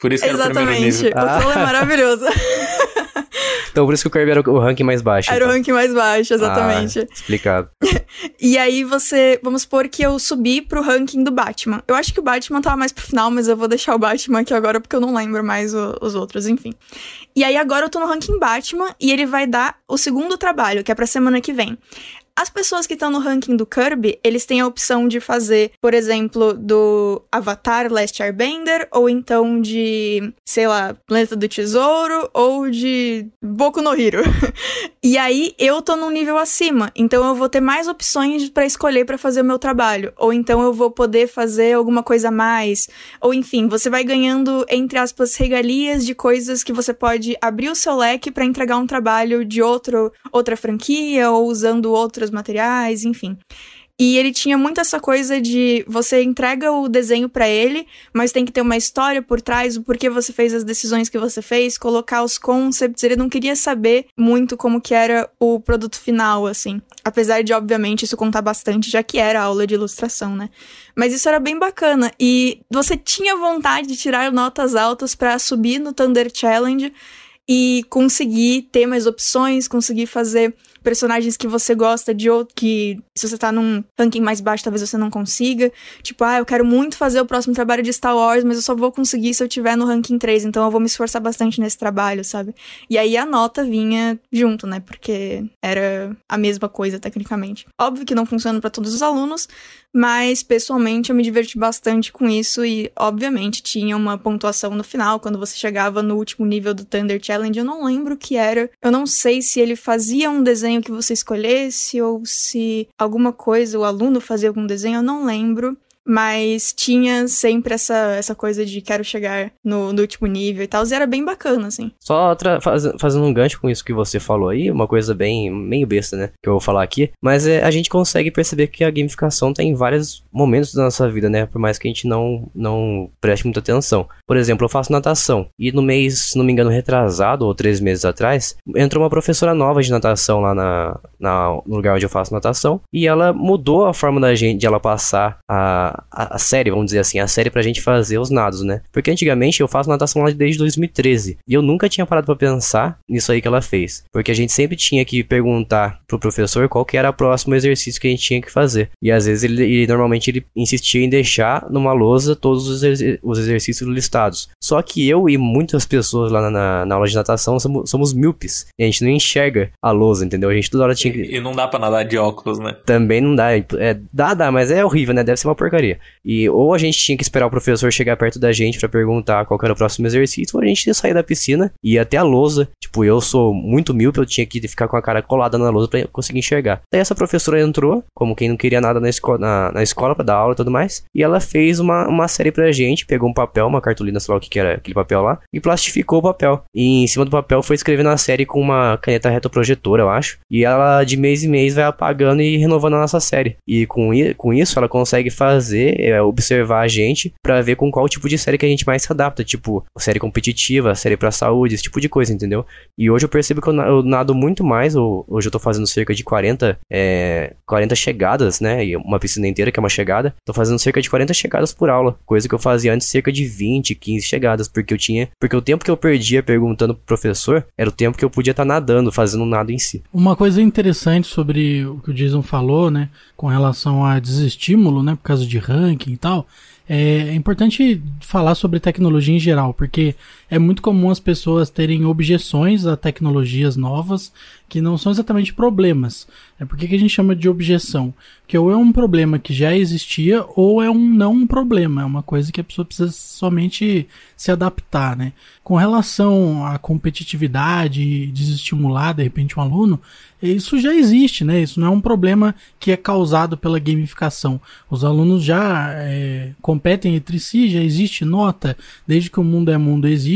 D: Por isso que
C: Exatamente.
D: era o primeiro nível.
C: O Troll é maravilhoso.
A: então por isso que o Kirby era o ranking mais baixo.
C: Era
A: então.
C: o ranking mais baixo, exatamente.
A: Ah, explicado.
C: e aí você. Vamos supor que eu subi pro ranking do Batman. Eu acho que o Batman tava mais pro final, mas eu vou deixar o Batman aqui agora porque eu não lembro mais o, os outros, enfim. E aí agora eu tô no ranking Batman e ele vai dar o segundo trabalho, que é pra semana que vem. As pessoas que estão no ranking do Kirby, eles têm a opção de fazer, por exemplo, do Avatar Last Airbender, ou então de, sei lá, Planeta do Tesouro, ou de Boku no Hero. e aí eu tô num nível acima, então eu vou ter mais opções para escolher para fazer o meu trabalho, ou então eu vou poder fazer alguma coisa a mais, ou enfim, você vai ganhando entre aspas regalias de coisas que você pode abrir o seu leque para entregar um trabalho de outro outra franquia ou usando outras materiais, enfim. E ele tinha muito essa coisa de você entrega o desenho para ele, mas tem que ter uma história por trás, o porquê você fez as decisões que você fez, colocar os concepts. Ele não queria saber muito como que era o produto final, assim. Apesar de, obviamente, isso contar bastante, já que era aula de ilustração, né? Mas isso era bem bacana. E você tinha vontade de tirar notas altas para subir no Thunder Challenge e conseguir ter mais opções, conseguir fazer personagens que você gosta de outro, que se você tá num ranking mais baixo, talvez você não consiga. Tipo, ah, eu quero muito fazer o próximo trabalho de Star Wars, mas eu só vou conseguir se eu tiver no ranking 3, então eu vou me esforçar bastante nesse trabalho, sabe? E aí a nota vinha junto, né? Porque era a mesma coisa, tecnicamente. Óbvio que não funciona para todos os alunos, mas pessoalmente eu me diverti bastante com isso e, obviamente, tinha uma pontuação no final, quando você chegava no último nível do Thunder Challenge. Eu não lembro o que era. Eu não sei se ele fazia um desenho que você escolhesse ou se alguma coisa, o aluno fazia algum desenho, eu não lembro mas tinha sempre essa, essa coisa de quero chegar no, no último nível e tal, e era bem bacana, assim.
A: Só faz, fazendo um gancho com isso que você falou aí, uma coisa bem meio besta, né, que eu vou falar aqui, mas é, a gente consegue perceber que a gamificação tá em vários momentos da nossa vida, né, por mais que a gente não, não preste muita atenção. Por exemplo, eu faço natação, e no mês, se não me engano, retrasado, ou três meses atrás, entrou uma professora nova de natação lá na, na, no lugar onde eu faço natação, e ela mudou a forma da gente, de ela passar a a, a, série, vamos dizer assim, a série pra gente fazer os nados, né? Porque antigamente eu faço natação lá desde 2013 e eu nunca tinha parado para pensar nisso aí que ela fez. Porque a gente sempre tinha que perguntar pro professor qual que era o próximo exercício que a gente tinha que fazer. E às vezes ele, ele normalmente ele insistia em deixar numa lousa todos os, exer os exercícios listados. Só que eu e muitas pessoas lá na, na aula de natação somos, somos míopes. E a gente não enxerga a lousa, entendeu? A gente toda hora tinha que.
D: E, e não dá pra nadar de óculos, né?
A: Também não dá. É, dá, dá, mas é horrível, né? Deve ser uma porcaria. E ou a gente tinha que esperar o professor chegar perto da gente para perguntar qual era o próximo exercício, ou a gente ia sair da piscina e ir até a lousa. Tipo, eu sou muito míope, eu tinha que ficar com a cara colada na lousa para conseguir enxergar. Daí essa professora entrou, como quem não queria nada na, esco na, na escola para dar aula e tudo mais, e ela fez uma, uma série pra gente, pegou um papel, uma cartolina, sei lá o que, que era aquele papel lá, e plastificou o papel. E em cima do papel foi escrevendo a série com uma caneta retroprojetora, eu acho. E ela de mês em mês vai apagando e renovando a nossa série. E com, com isso ela consegue fazer, é, observar a gente para ver com qual tipo de série que a gente mais se adapta, tipo, série competitiva, série para saúde, esse tipo de coisa, entendeu? E hoje eu percebo que eu nado muito mais, hoje eu tô fazendo cerca de 40, é, 40 chegadas, né? E uma piscina inteira que é uma chegada. Tô fazendo cerca de 40 chegadas por aula, coisa que eu fazia antes cerca de 20, 15 chegadas, porque eu tinha, porque o tempo que eu perdia perguntando pro professor era o tempo que eu podia estar tá nadando, fazendo nado em si.
B: Uma coisa interessante sobre o que o Jason falou, né, com relação a desestímulo, né, por causa de ranking e tal, é importante falar sobre tecnologia em geral, porque é muito comum as pessoas terem objeções a tecnologias novas que não são exatamente problemas. É por que a gente chama de objeção? Que ou é um problema que já existia ou é um não problema, é uma coisa que a pessoa precisa somente se adaptar, né? Com relação à competitividade, desestimular de repente um aluno, isso já existe, né? Isso não é um problema que é causado pela gamificação. Os alunos já é, competem entre si, já existe nota, desde que o mundo é mundo existe,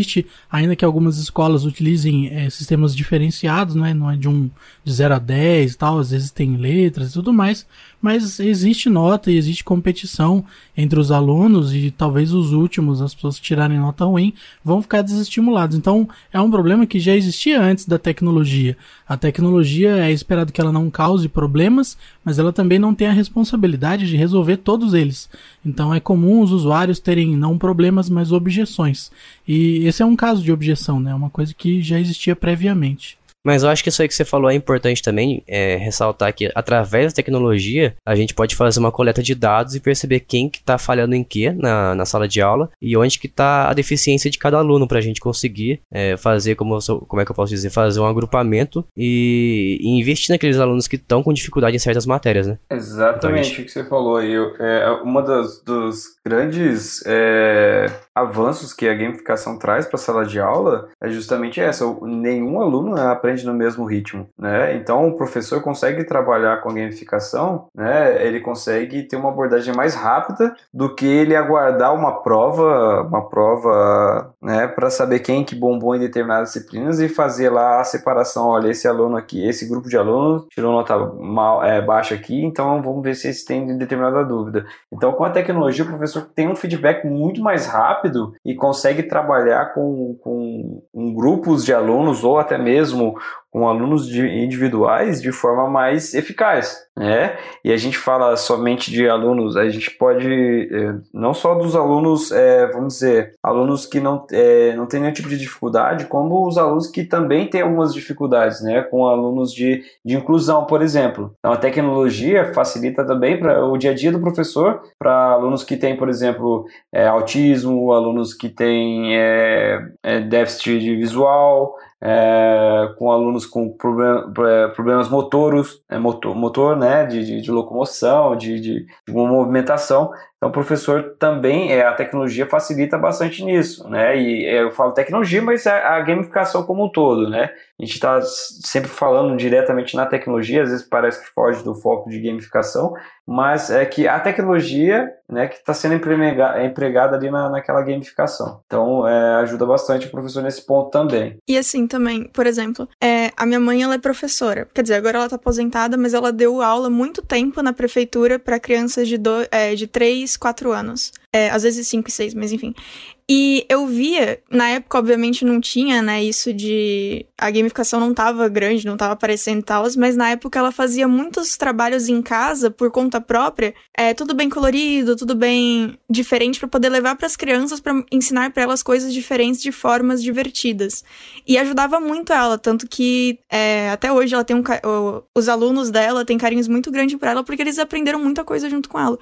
B: ainda que algumas escolas utilizem é, sistemas diferenciados, né? Não é de um de 0 a 10 e tal, às vezes tem letras e tudo mais, mas existe nota e existe competição entre os alunos e talvez os últimos, as pessoas que tirarem nota ruim, vão ficar desestimulados. Então, é um problema que já existia antes da tecnologia. A tecnologia é esperado que ela não cause problemas, mas ela também não tem a responsabilidade de resolver todos eles. Então, é comum os usuários terem não problemas, mas objeções. E esse é um caso de objeção, né? É uma coisa que já existia previamente.
A: Mas eu acho que isso aí que você falou é importante também, é, ressaltar que através da tecnologia a gente pode fazer uma coleta de dados e perceber quem que está falhando em que na, na sala de aula e onde que está a deficiência de cada aluno para a gente conseguir é, fazer, como, como é que eu posso dizer, fazer um agrupamento e, e investir naqueles alunos que estão com dificuldade em certas matérias, né?
E: Exatamente então, o que você falou aí. É, uma das, dos grandes é, avanços que a gamificação traz para a sala de aula é justamente essa. Nenhum aluno aprende no mesmo ritmo, né? Então o professor consegue trabalhar com a gamificação, né? Ele consegue ter uma abordagem mais rápida do que ele aguardar uma prova, uma prova, né? Para saber quem que bombou em determinadas disciplinas e fazer lá a separação. Olha, esse aluno aqui, esse grupo de alunos tirou nota mal, é, baixa aqui, então vamos ver se eles têm determinada dúvida. Então com a tecnologia o professor tem um feedback muito mais rápido e consegue trabalhar com, com, com grupos de alunos ou até mesmo com alunos de, individuais de forma mais eficaz, né? E a gente fala somente de alunos, a gente pode é, não só dos alunos, é, vamos dizer, alunos que não, é, não têm nenhum tipo de dificuldade, como os alunos que também têm algumas dificuldades, né? Com alunos de, de inclusão, por exemplo. Então a tecnologia facilita também para o dia a dia do professor, para alunos que têm, por exemplo, é, autismo, alunos que têm déficit visual, é, com alunos com problem, é, problemas motoros, é, motor, motor né, de, de, de locomoção, de, de, de movimentação. Então, o professor também, é, a tecnologia facilita bastante nisso, né? E é, eu falo tecnologia, mas a, a gamificação como um todo, né? A gente está sempre falando diretamente na tecnologia, às vezes parece que foge do foco de gamificação, mas é que a tecnologia, né, que está sendo empregada, empregada ali na, naquela gamificação. Então, é, ajuda bastante o professor nesse ponto também.
C: E assim também, por exemplo, é, a minha mãe ela é professora, quer dizer, agora ela está aposentada, mas ela deu aula muito tempo na prefeitura para crianças de, do, é, de 3 3, 4 anos. É, às vezes 5 e 6, mas enfim. E eu via, na época, obviamente, não tinha, né, isso de. A gamificação não tava grande, não tava aparecendo e tal, mas na época ela fazia muitos trabalhos em casa por conta própria, é, tudo bem colorido, tudo bem diferente para poder levar para as crianças para ensinar para elas coisas diferentes de formas divertidas. E ajudava muito ela, tanto que é, até hoje ela tem um. Os alunos dela têm carinhos muito grandes para ela porque eles aprenderam muita coisa junto com ela.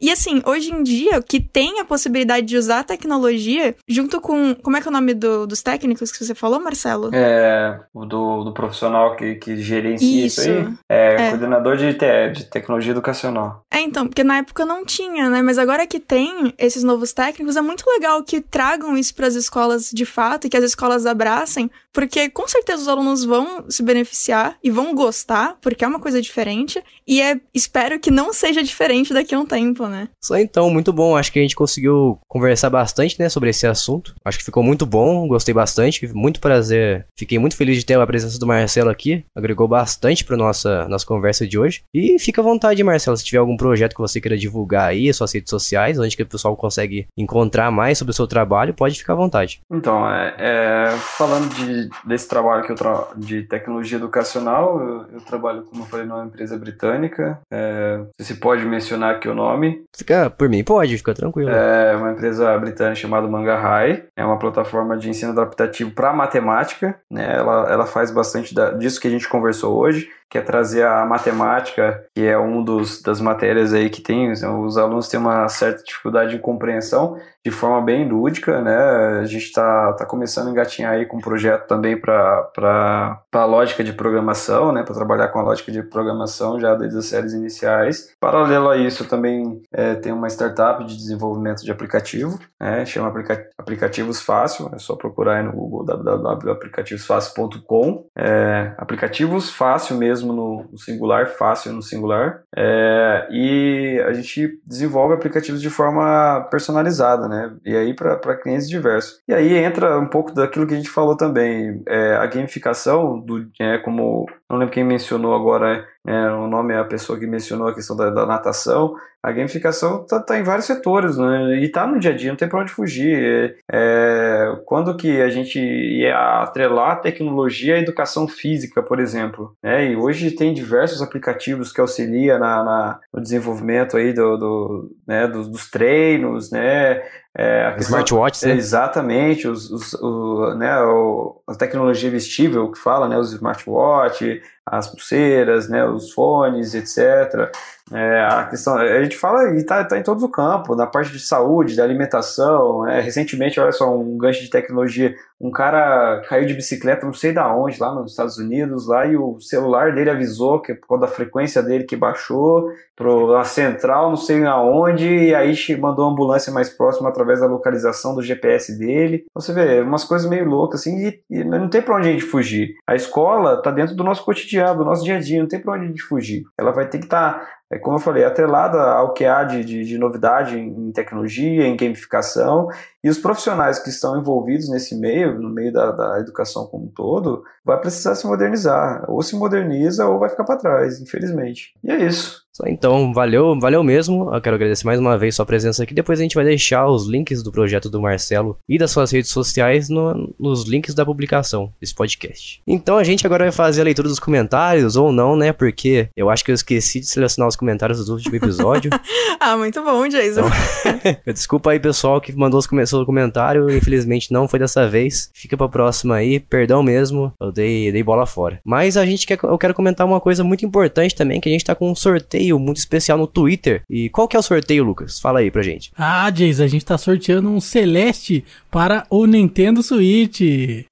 C: E assim, hoje em dia, que tem a possibilidade de usar a tecnologia, junto com. Como é que é o nome do, dos técnicos que você falou, Marcelo?
E: É. O do, do profissional que, que gerencia isso, isso aí. É, é, coordenador de, te, de tecnologia educacional.
C: É, então, porque na época não tinha, né? Mas agora que tem esses novos técnicos, é muito legal que tragam isso para as escolas de fato e que as escolas abracem, porque com certeza os alunos vão se beneficiar e vão gostar, porque é uma coisa diferente. E é, espero que não seja diferente daqui a um tempo, né?
A: Só então, muito bom. Acho que a gente conseguiu conversar bastante, né, sobre esse assunto. Acho que ficou muito bom, gostei bastante, muito prazer. Fiquei muito feliz de ter a presença do Marcelo aqui, agregou bastante para nossa nossa conversa de hoje. E fica à vontade, Marcelo, se tiver algum projeto que você queira divulgar aí, suas redes sociais, onde que o pessoal consegue encontrar mais sobre o seu trabalho, pode ficar à vontade.
E: Então, é, é falando de, desse trabalho que eu tra de tecnologia educacional, eu, eu, trabalho, como eu falei, numa empresa britânica. É, você pode mencionar aqui o nome?
A: Fica, por mim, pode, fica tranquilo.
E: É uma empresa britânica chamada Manga High. É uma plataforma de ensino adaptativo para matemática. Né? Ela, ela faz bastante da, disso que a gente conversou hoje que é trazer a matemática, que é um dos das matérias aí que tem, os alunos têm uma certa dificuldade de compreensão, de forma bem lúdica, né? A gente está tá começando a engatinhar aí com um projeto também para a lógica de programação, né? Para trabalhar com a lógica de programação já desde as séries iniciais. Paralelo a isso, também é, tem uma startup de desenvolvimento de aplicativo, né? Chama aplica Aplicativos Fácil, é só procurar aí no Google www.aplicativosfácil.com. É, aplicativos Fácil mesmo no, singular, fácil no singular. É, e a gente desenvolve aplicativos de forma personalizada, né? E aí para clientes diversos. E aí entra um pouco daquilo que a gente falou também, é, a gamificação, do, é, como não lembro quem mencionou agora, é, o nome é a pessoa que mencionou a questão da, da natação. A gamificação está tá em vários setores, né? E está no dia a dia, não tem para onde fugir. É, é, quando que a gente ia atrelar a tecnologia à educação física, por exemplo, né? E hoje tem diversos aplicativos que auxiliam na, na no desenvolvimento aí do, do né, dos, dos treinos, né? É, a questão-
A: Smartwatches, né?
E: Exatamente, os, os- o, né, o- a tecnologia vestível que fala, né, os smartwatch, as pulseiras, né, os fones, etc. É, a questão, a gente fala e tá, tá em todo o campo, na parte de saúde, da alimentação. né? Recentemente, olha só, um gancho de tecnologia, um cara caiu de bicicleta, não sei da onde, lá nos Estados Unidos, lá e o celular dele avisou que por causa da frequência dele que baixou para a central, não sei aonde, e aí mandou a ambulância mais próxima através da localização do GPS dele. Você vê, umas coisas meio loucas assim, e, e não tem para onde a gente fugir. A escola tá dentro do nosso cotidiano, do nosso dia a dia, não tem para onde a gente fugir. Ela vai ter que estar é como eu falei, atrelada ao que há de, de, de novidade em, em tecnologia, em gamificação, e os profissionais que estão envolvidos nesse meio, no meio da, da educação como um todo, vai precisar se modernizar. Ou se moderniza ou vai ficar para trás, infelizmente. E é isso.
A: Só Então, valeu, valeu mesmo. Eu quero agradecer mais uma vez sua presença aqui. Depois a gente vai deixar os links do projeto do Marcelo e das suas redes sociais no- nos links da publicação desse podcast. Então a gente agora vai fazer a leitura dos comentários, ou não, né? Porque eu acho que eu esqueci de selecionar os comentários do último episódio.
C: Ah, muito bom, Jason.
A: Desculpa aí, pessoal, que mandou os come- seu comentário. Infelizmente não foi dessa vez. Fica pra próxima aí. Perdão mesmo. Eu dei, dei bola fora. Mas a gente quer, eu quero comentar uma coisa muito importante também, que a gente tá com um sorteio muito especial no Twitter. E qual que é o sorteio, Lucas? Fala aí pra gente.
B: Ah, Jason, a gente tá sorteando um Celeste para o Nintendo Switch.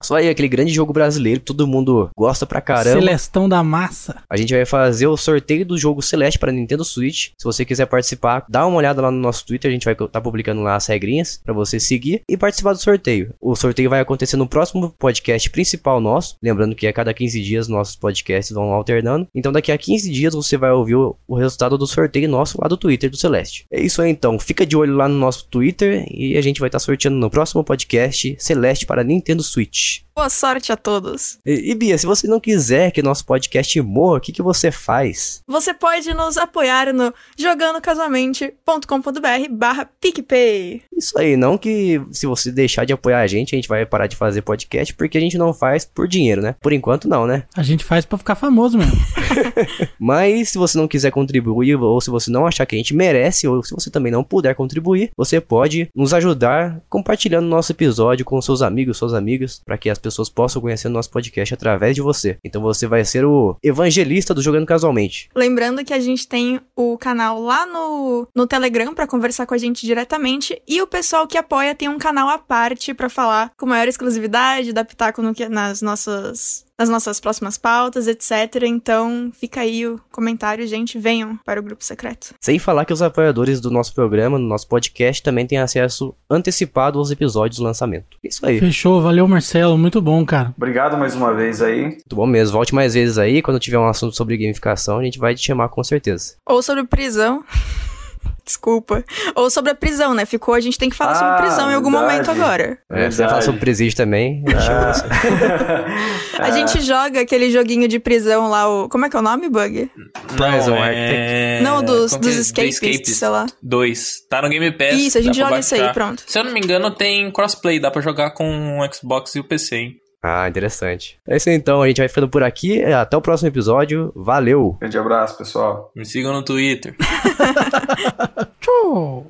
A: Só aí aquele grande jogo brasileiro que todo mundo gosta pra caramba.
B: Celestão da massa.
A: A gente vai fazer o sorteio do jogo Celeste para Nintendo Switch. Se você quiser participar, dá uma olhada lá no nosso Twitter, a gente vai estar publicando lá as regrinhas para você seguir e participar do sorteio. O sorteio vai acontecer no próximo podcast principal nosso, lembrando que a cada 15 dias nossos podcasts vão alternando. Então daqui a 15 dias você vai ouvir o, resultado do sorteio nosso lá do Twitter do Celeste. É isso aí então, fica de olho lá no nosso Twitter e a gente vai estar sorteando no próximo podcast Celeste para Nintendo Switch.
C: Boa sorte a todos.
A: E, e Bia, se você não quiser que nosso podcast morra, o que, que você faz?
C: Você pode nos apoiar no jogandocasualmente.com.br barra PicPay.
A: Isso aí, não que se você deixar de apoiar a gente, a gente vai parar de fazer podcast, porque a gente não faz por dinheiro, né? Por enquanto não, né?
B: A gente faz pra ficar famoso mesmo.
A: Mas se você não quiser contribuir, ou se você não achar que a gente merece, ou se você também não puder contribuir, você pode nos ajudar compartilhando nosso episódio com seus amigos, suas amigas, para que as pessoas possam conhecer o nosso podcast através de você. Então você vai ser o evangelista do Jogando Casualmente.
C: Lembrando que a gente tem o canal lá no, no Telegram pra conversar com a gente diretamente e o pessoal que apoia tem um canal à parte pra falar com maior exclusividade, dar pitaco no que, nas nossas nas nossas próximas pautas, etc. Então, fica aí o comentário, gente, venham para o grupo secreto.
A: Sem falar que os apoiadores do nosso programa, no nosso podcast, também têm acesso antecipado aos episódios do lançamento. Isso aí.
B: Fechou, valeu Marcelo, muito bom, cara.
E: Obrigado mais uma vez aí.
A: Muito bom mesmo. Volte mais vezes aí. Quando tiver um assunto sobre gamificação, a gente vai te chamar com certeza.
C: Ou sobre prisão. Desculpa. Ou sobre a prisão, né? Ficou, a gente tem que falar
E: Ah,
C: sobre prisão em algum
E: verdade.
C: momento agora.
A: É, você vai falar sobre presídio também. a gente chama você.
C: A gente joga aquele joguinho de prisão lá, o. Como é que é o nome, Bug?
A: Prison
D: Não,
A: Architect.
D: é...
C: Não, dos,
D: como
C: dos
D: é?
C: escapists, sei lá.
D: 2. Tá no Game Pass.
C: Isso, a gente joga isso aí, pronto.
D: Se eu não me engano, tem crossplay, dá pra jogar com o Xbox e o PC, hein?
A: Ah, interessante. É isso aí, então. A gente vai ficando por aqui. Até o próximo episódio. Valeu!
E: Grande abraço, pessoal.
D: Me sigam no Twitter.
B: Tchau.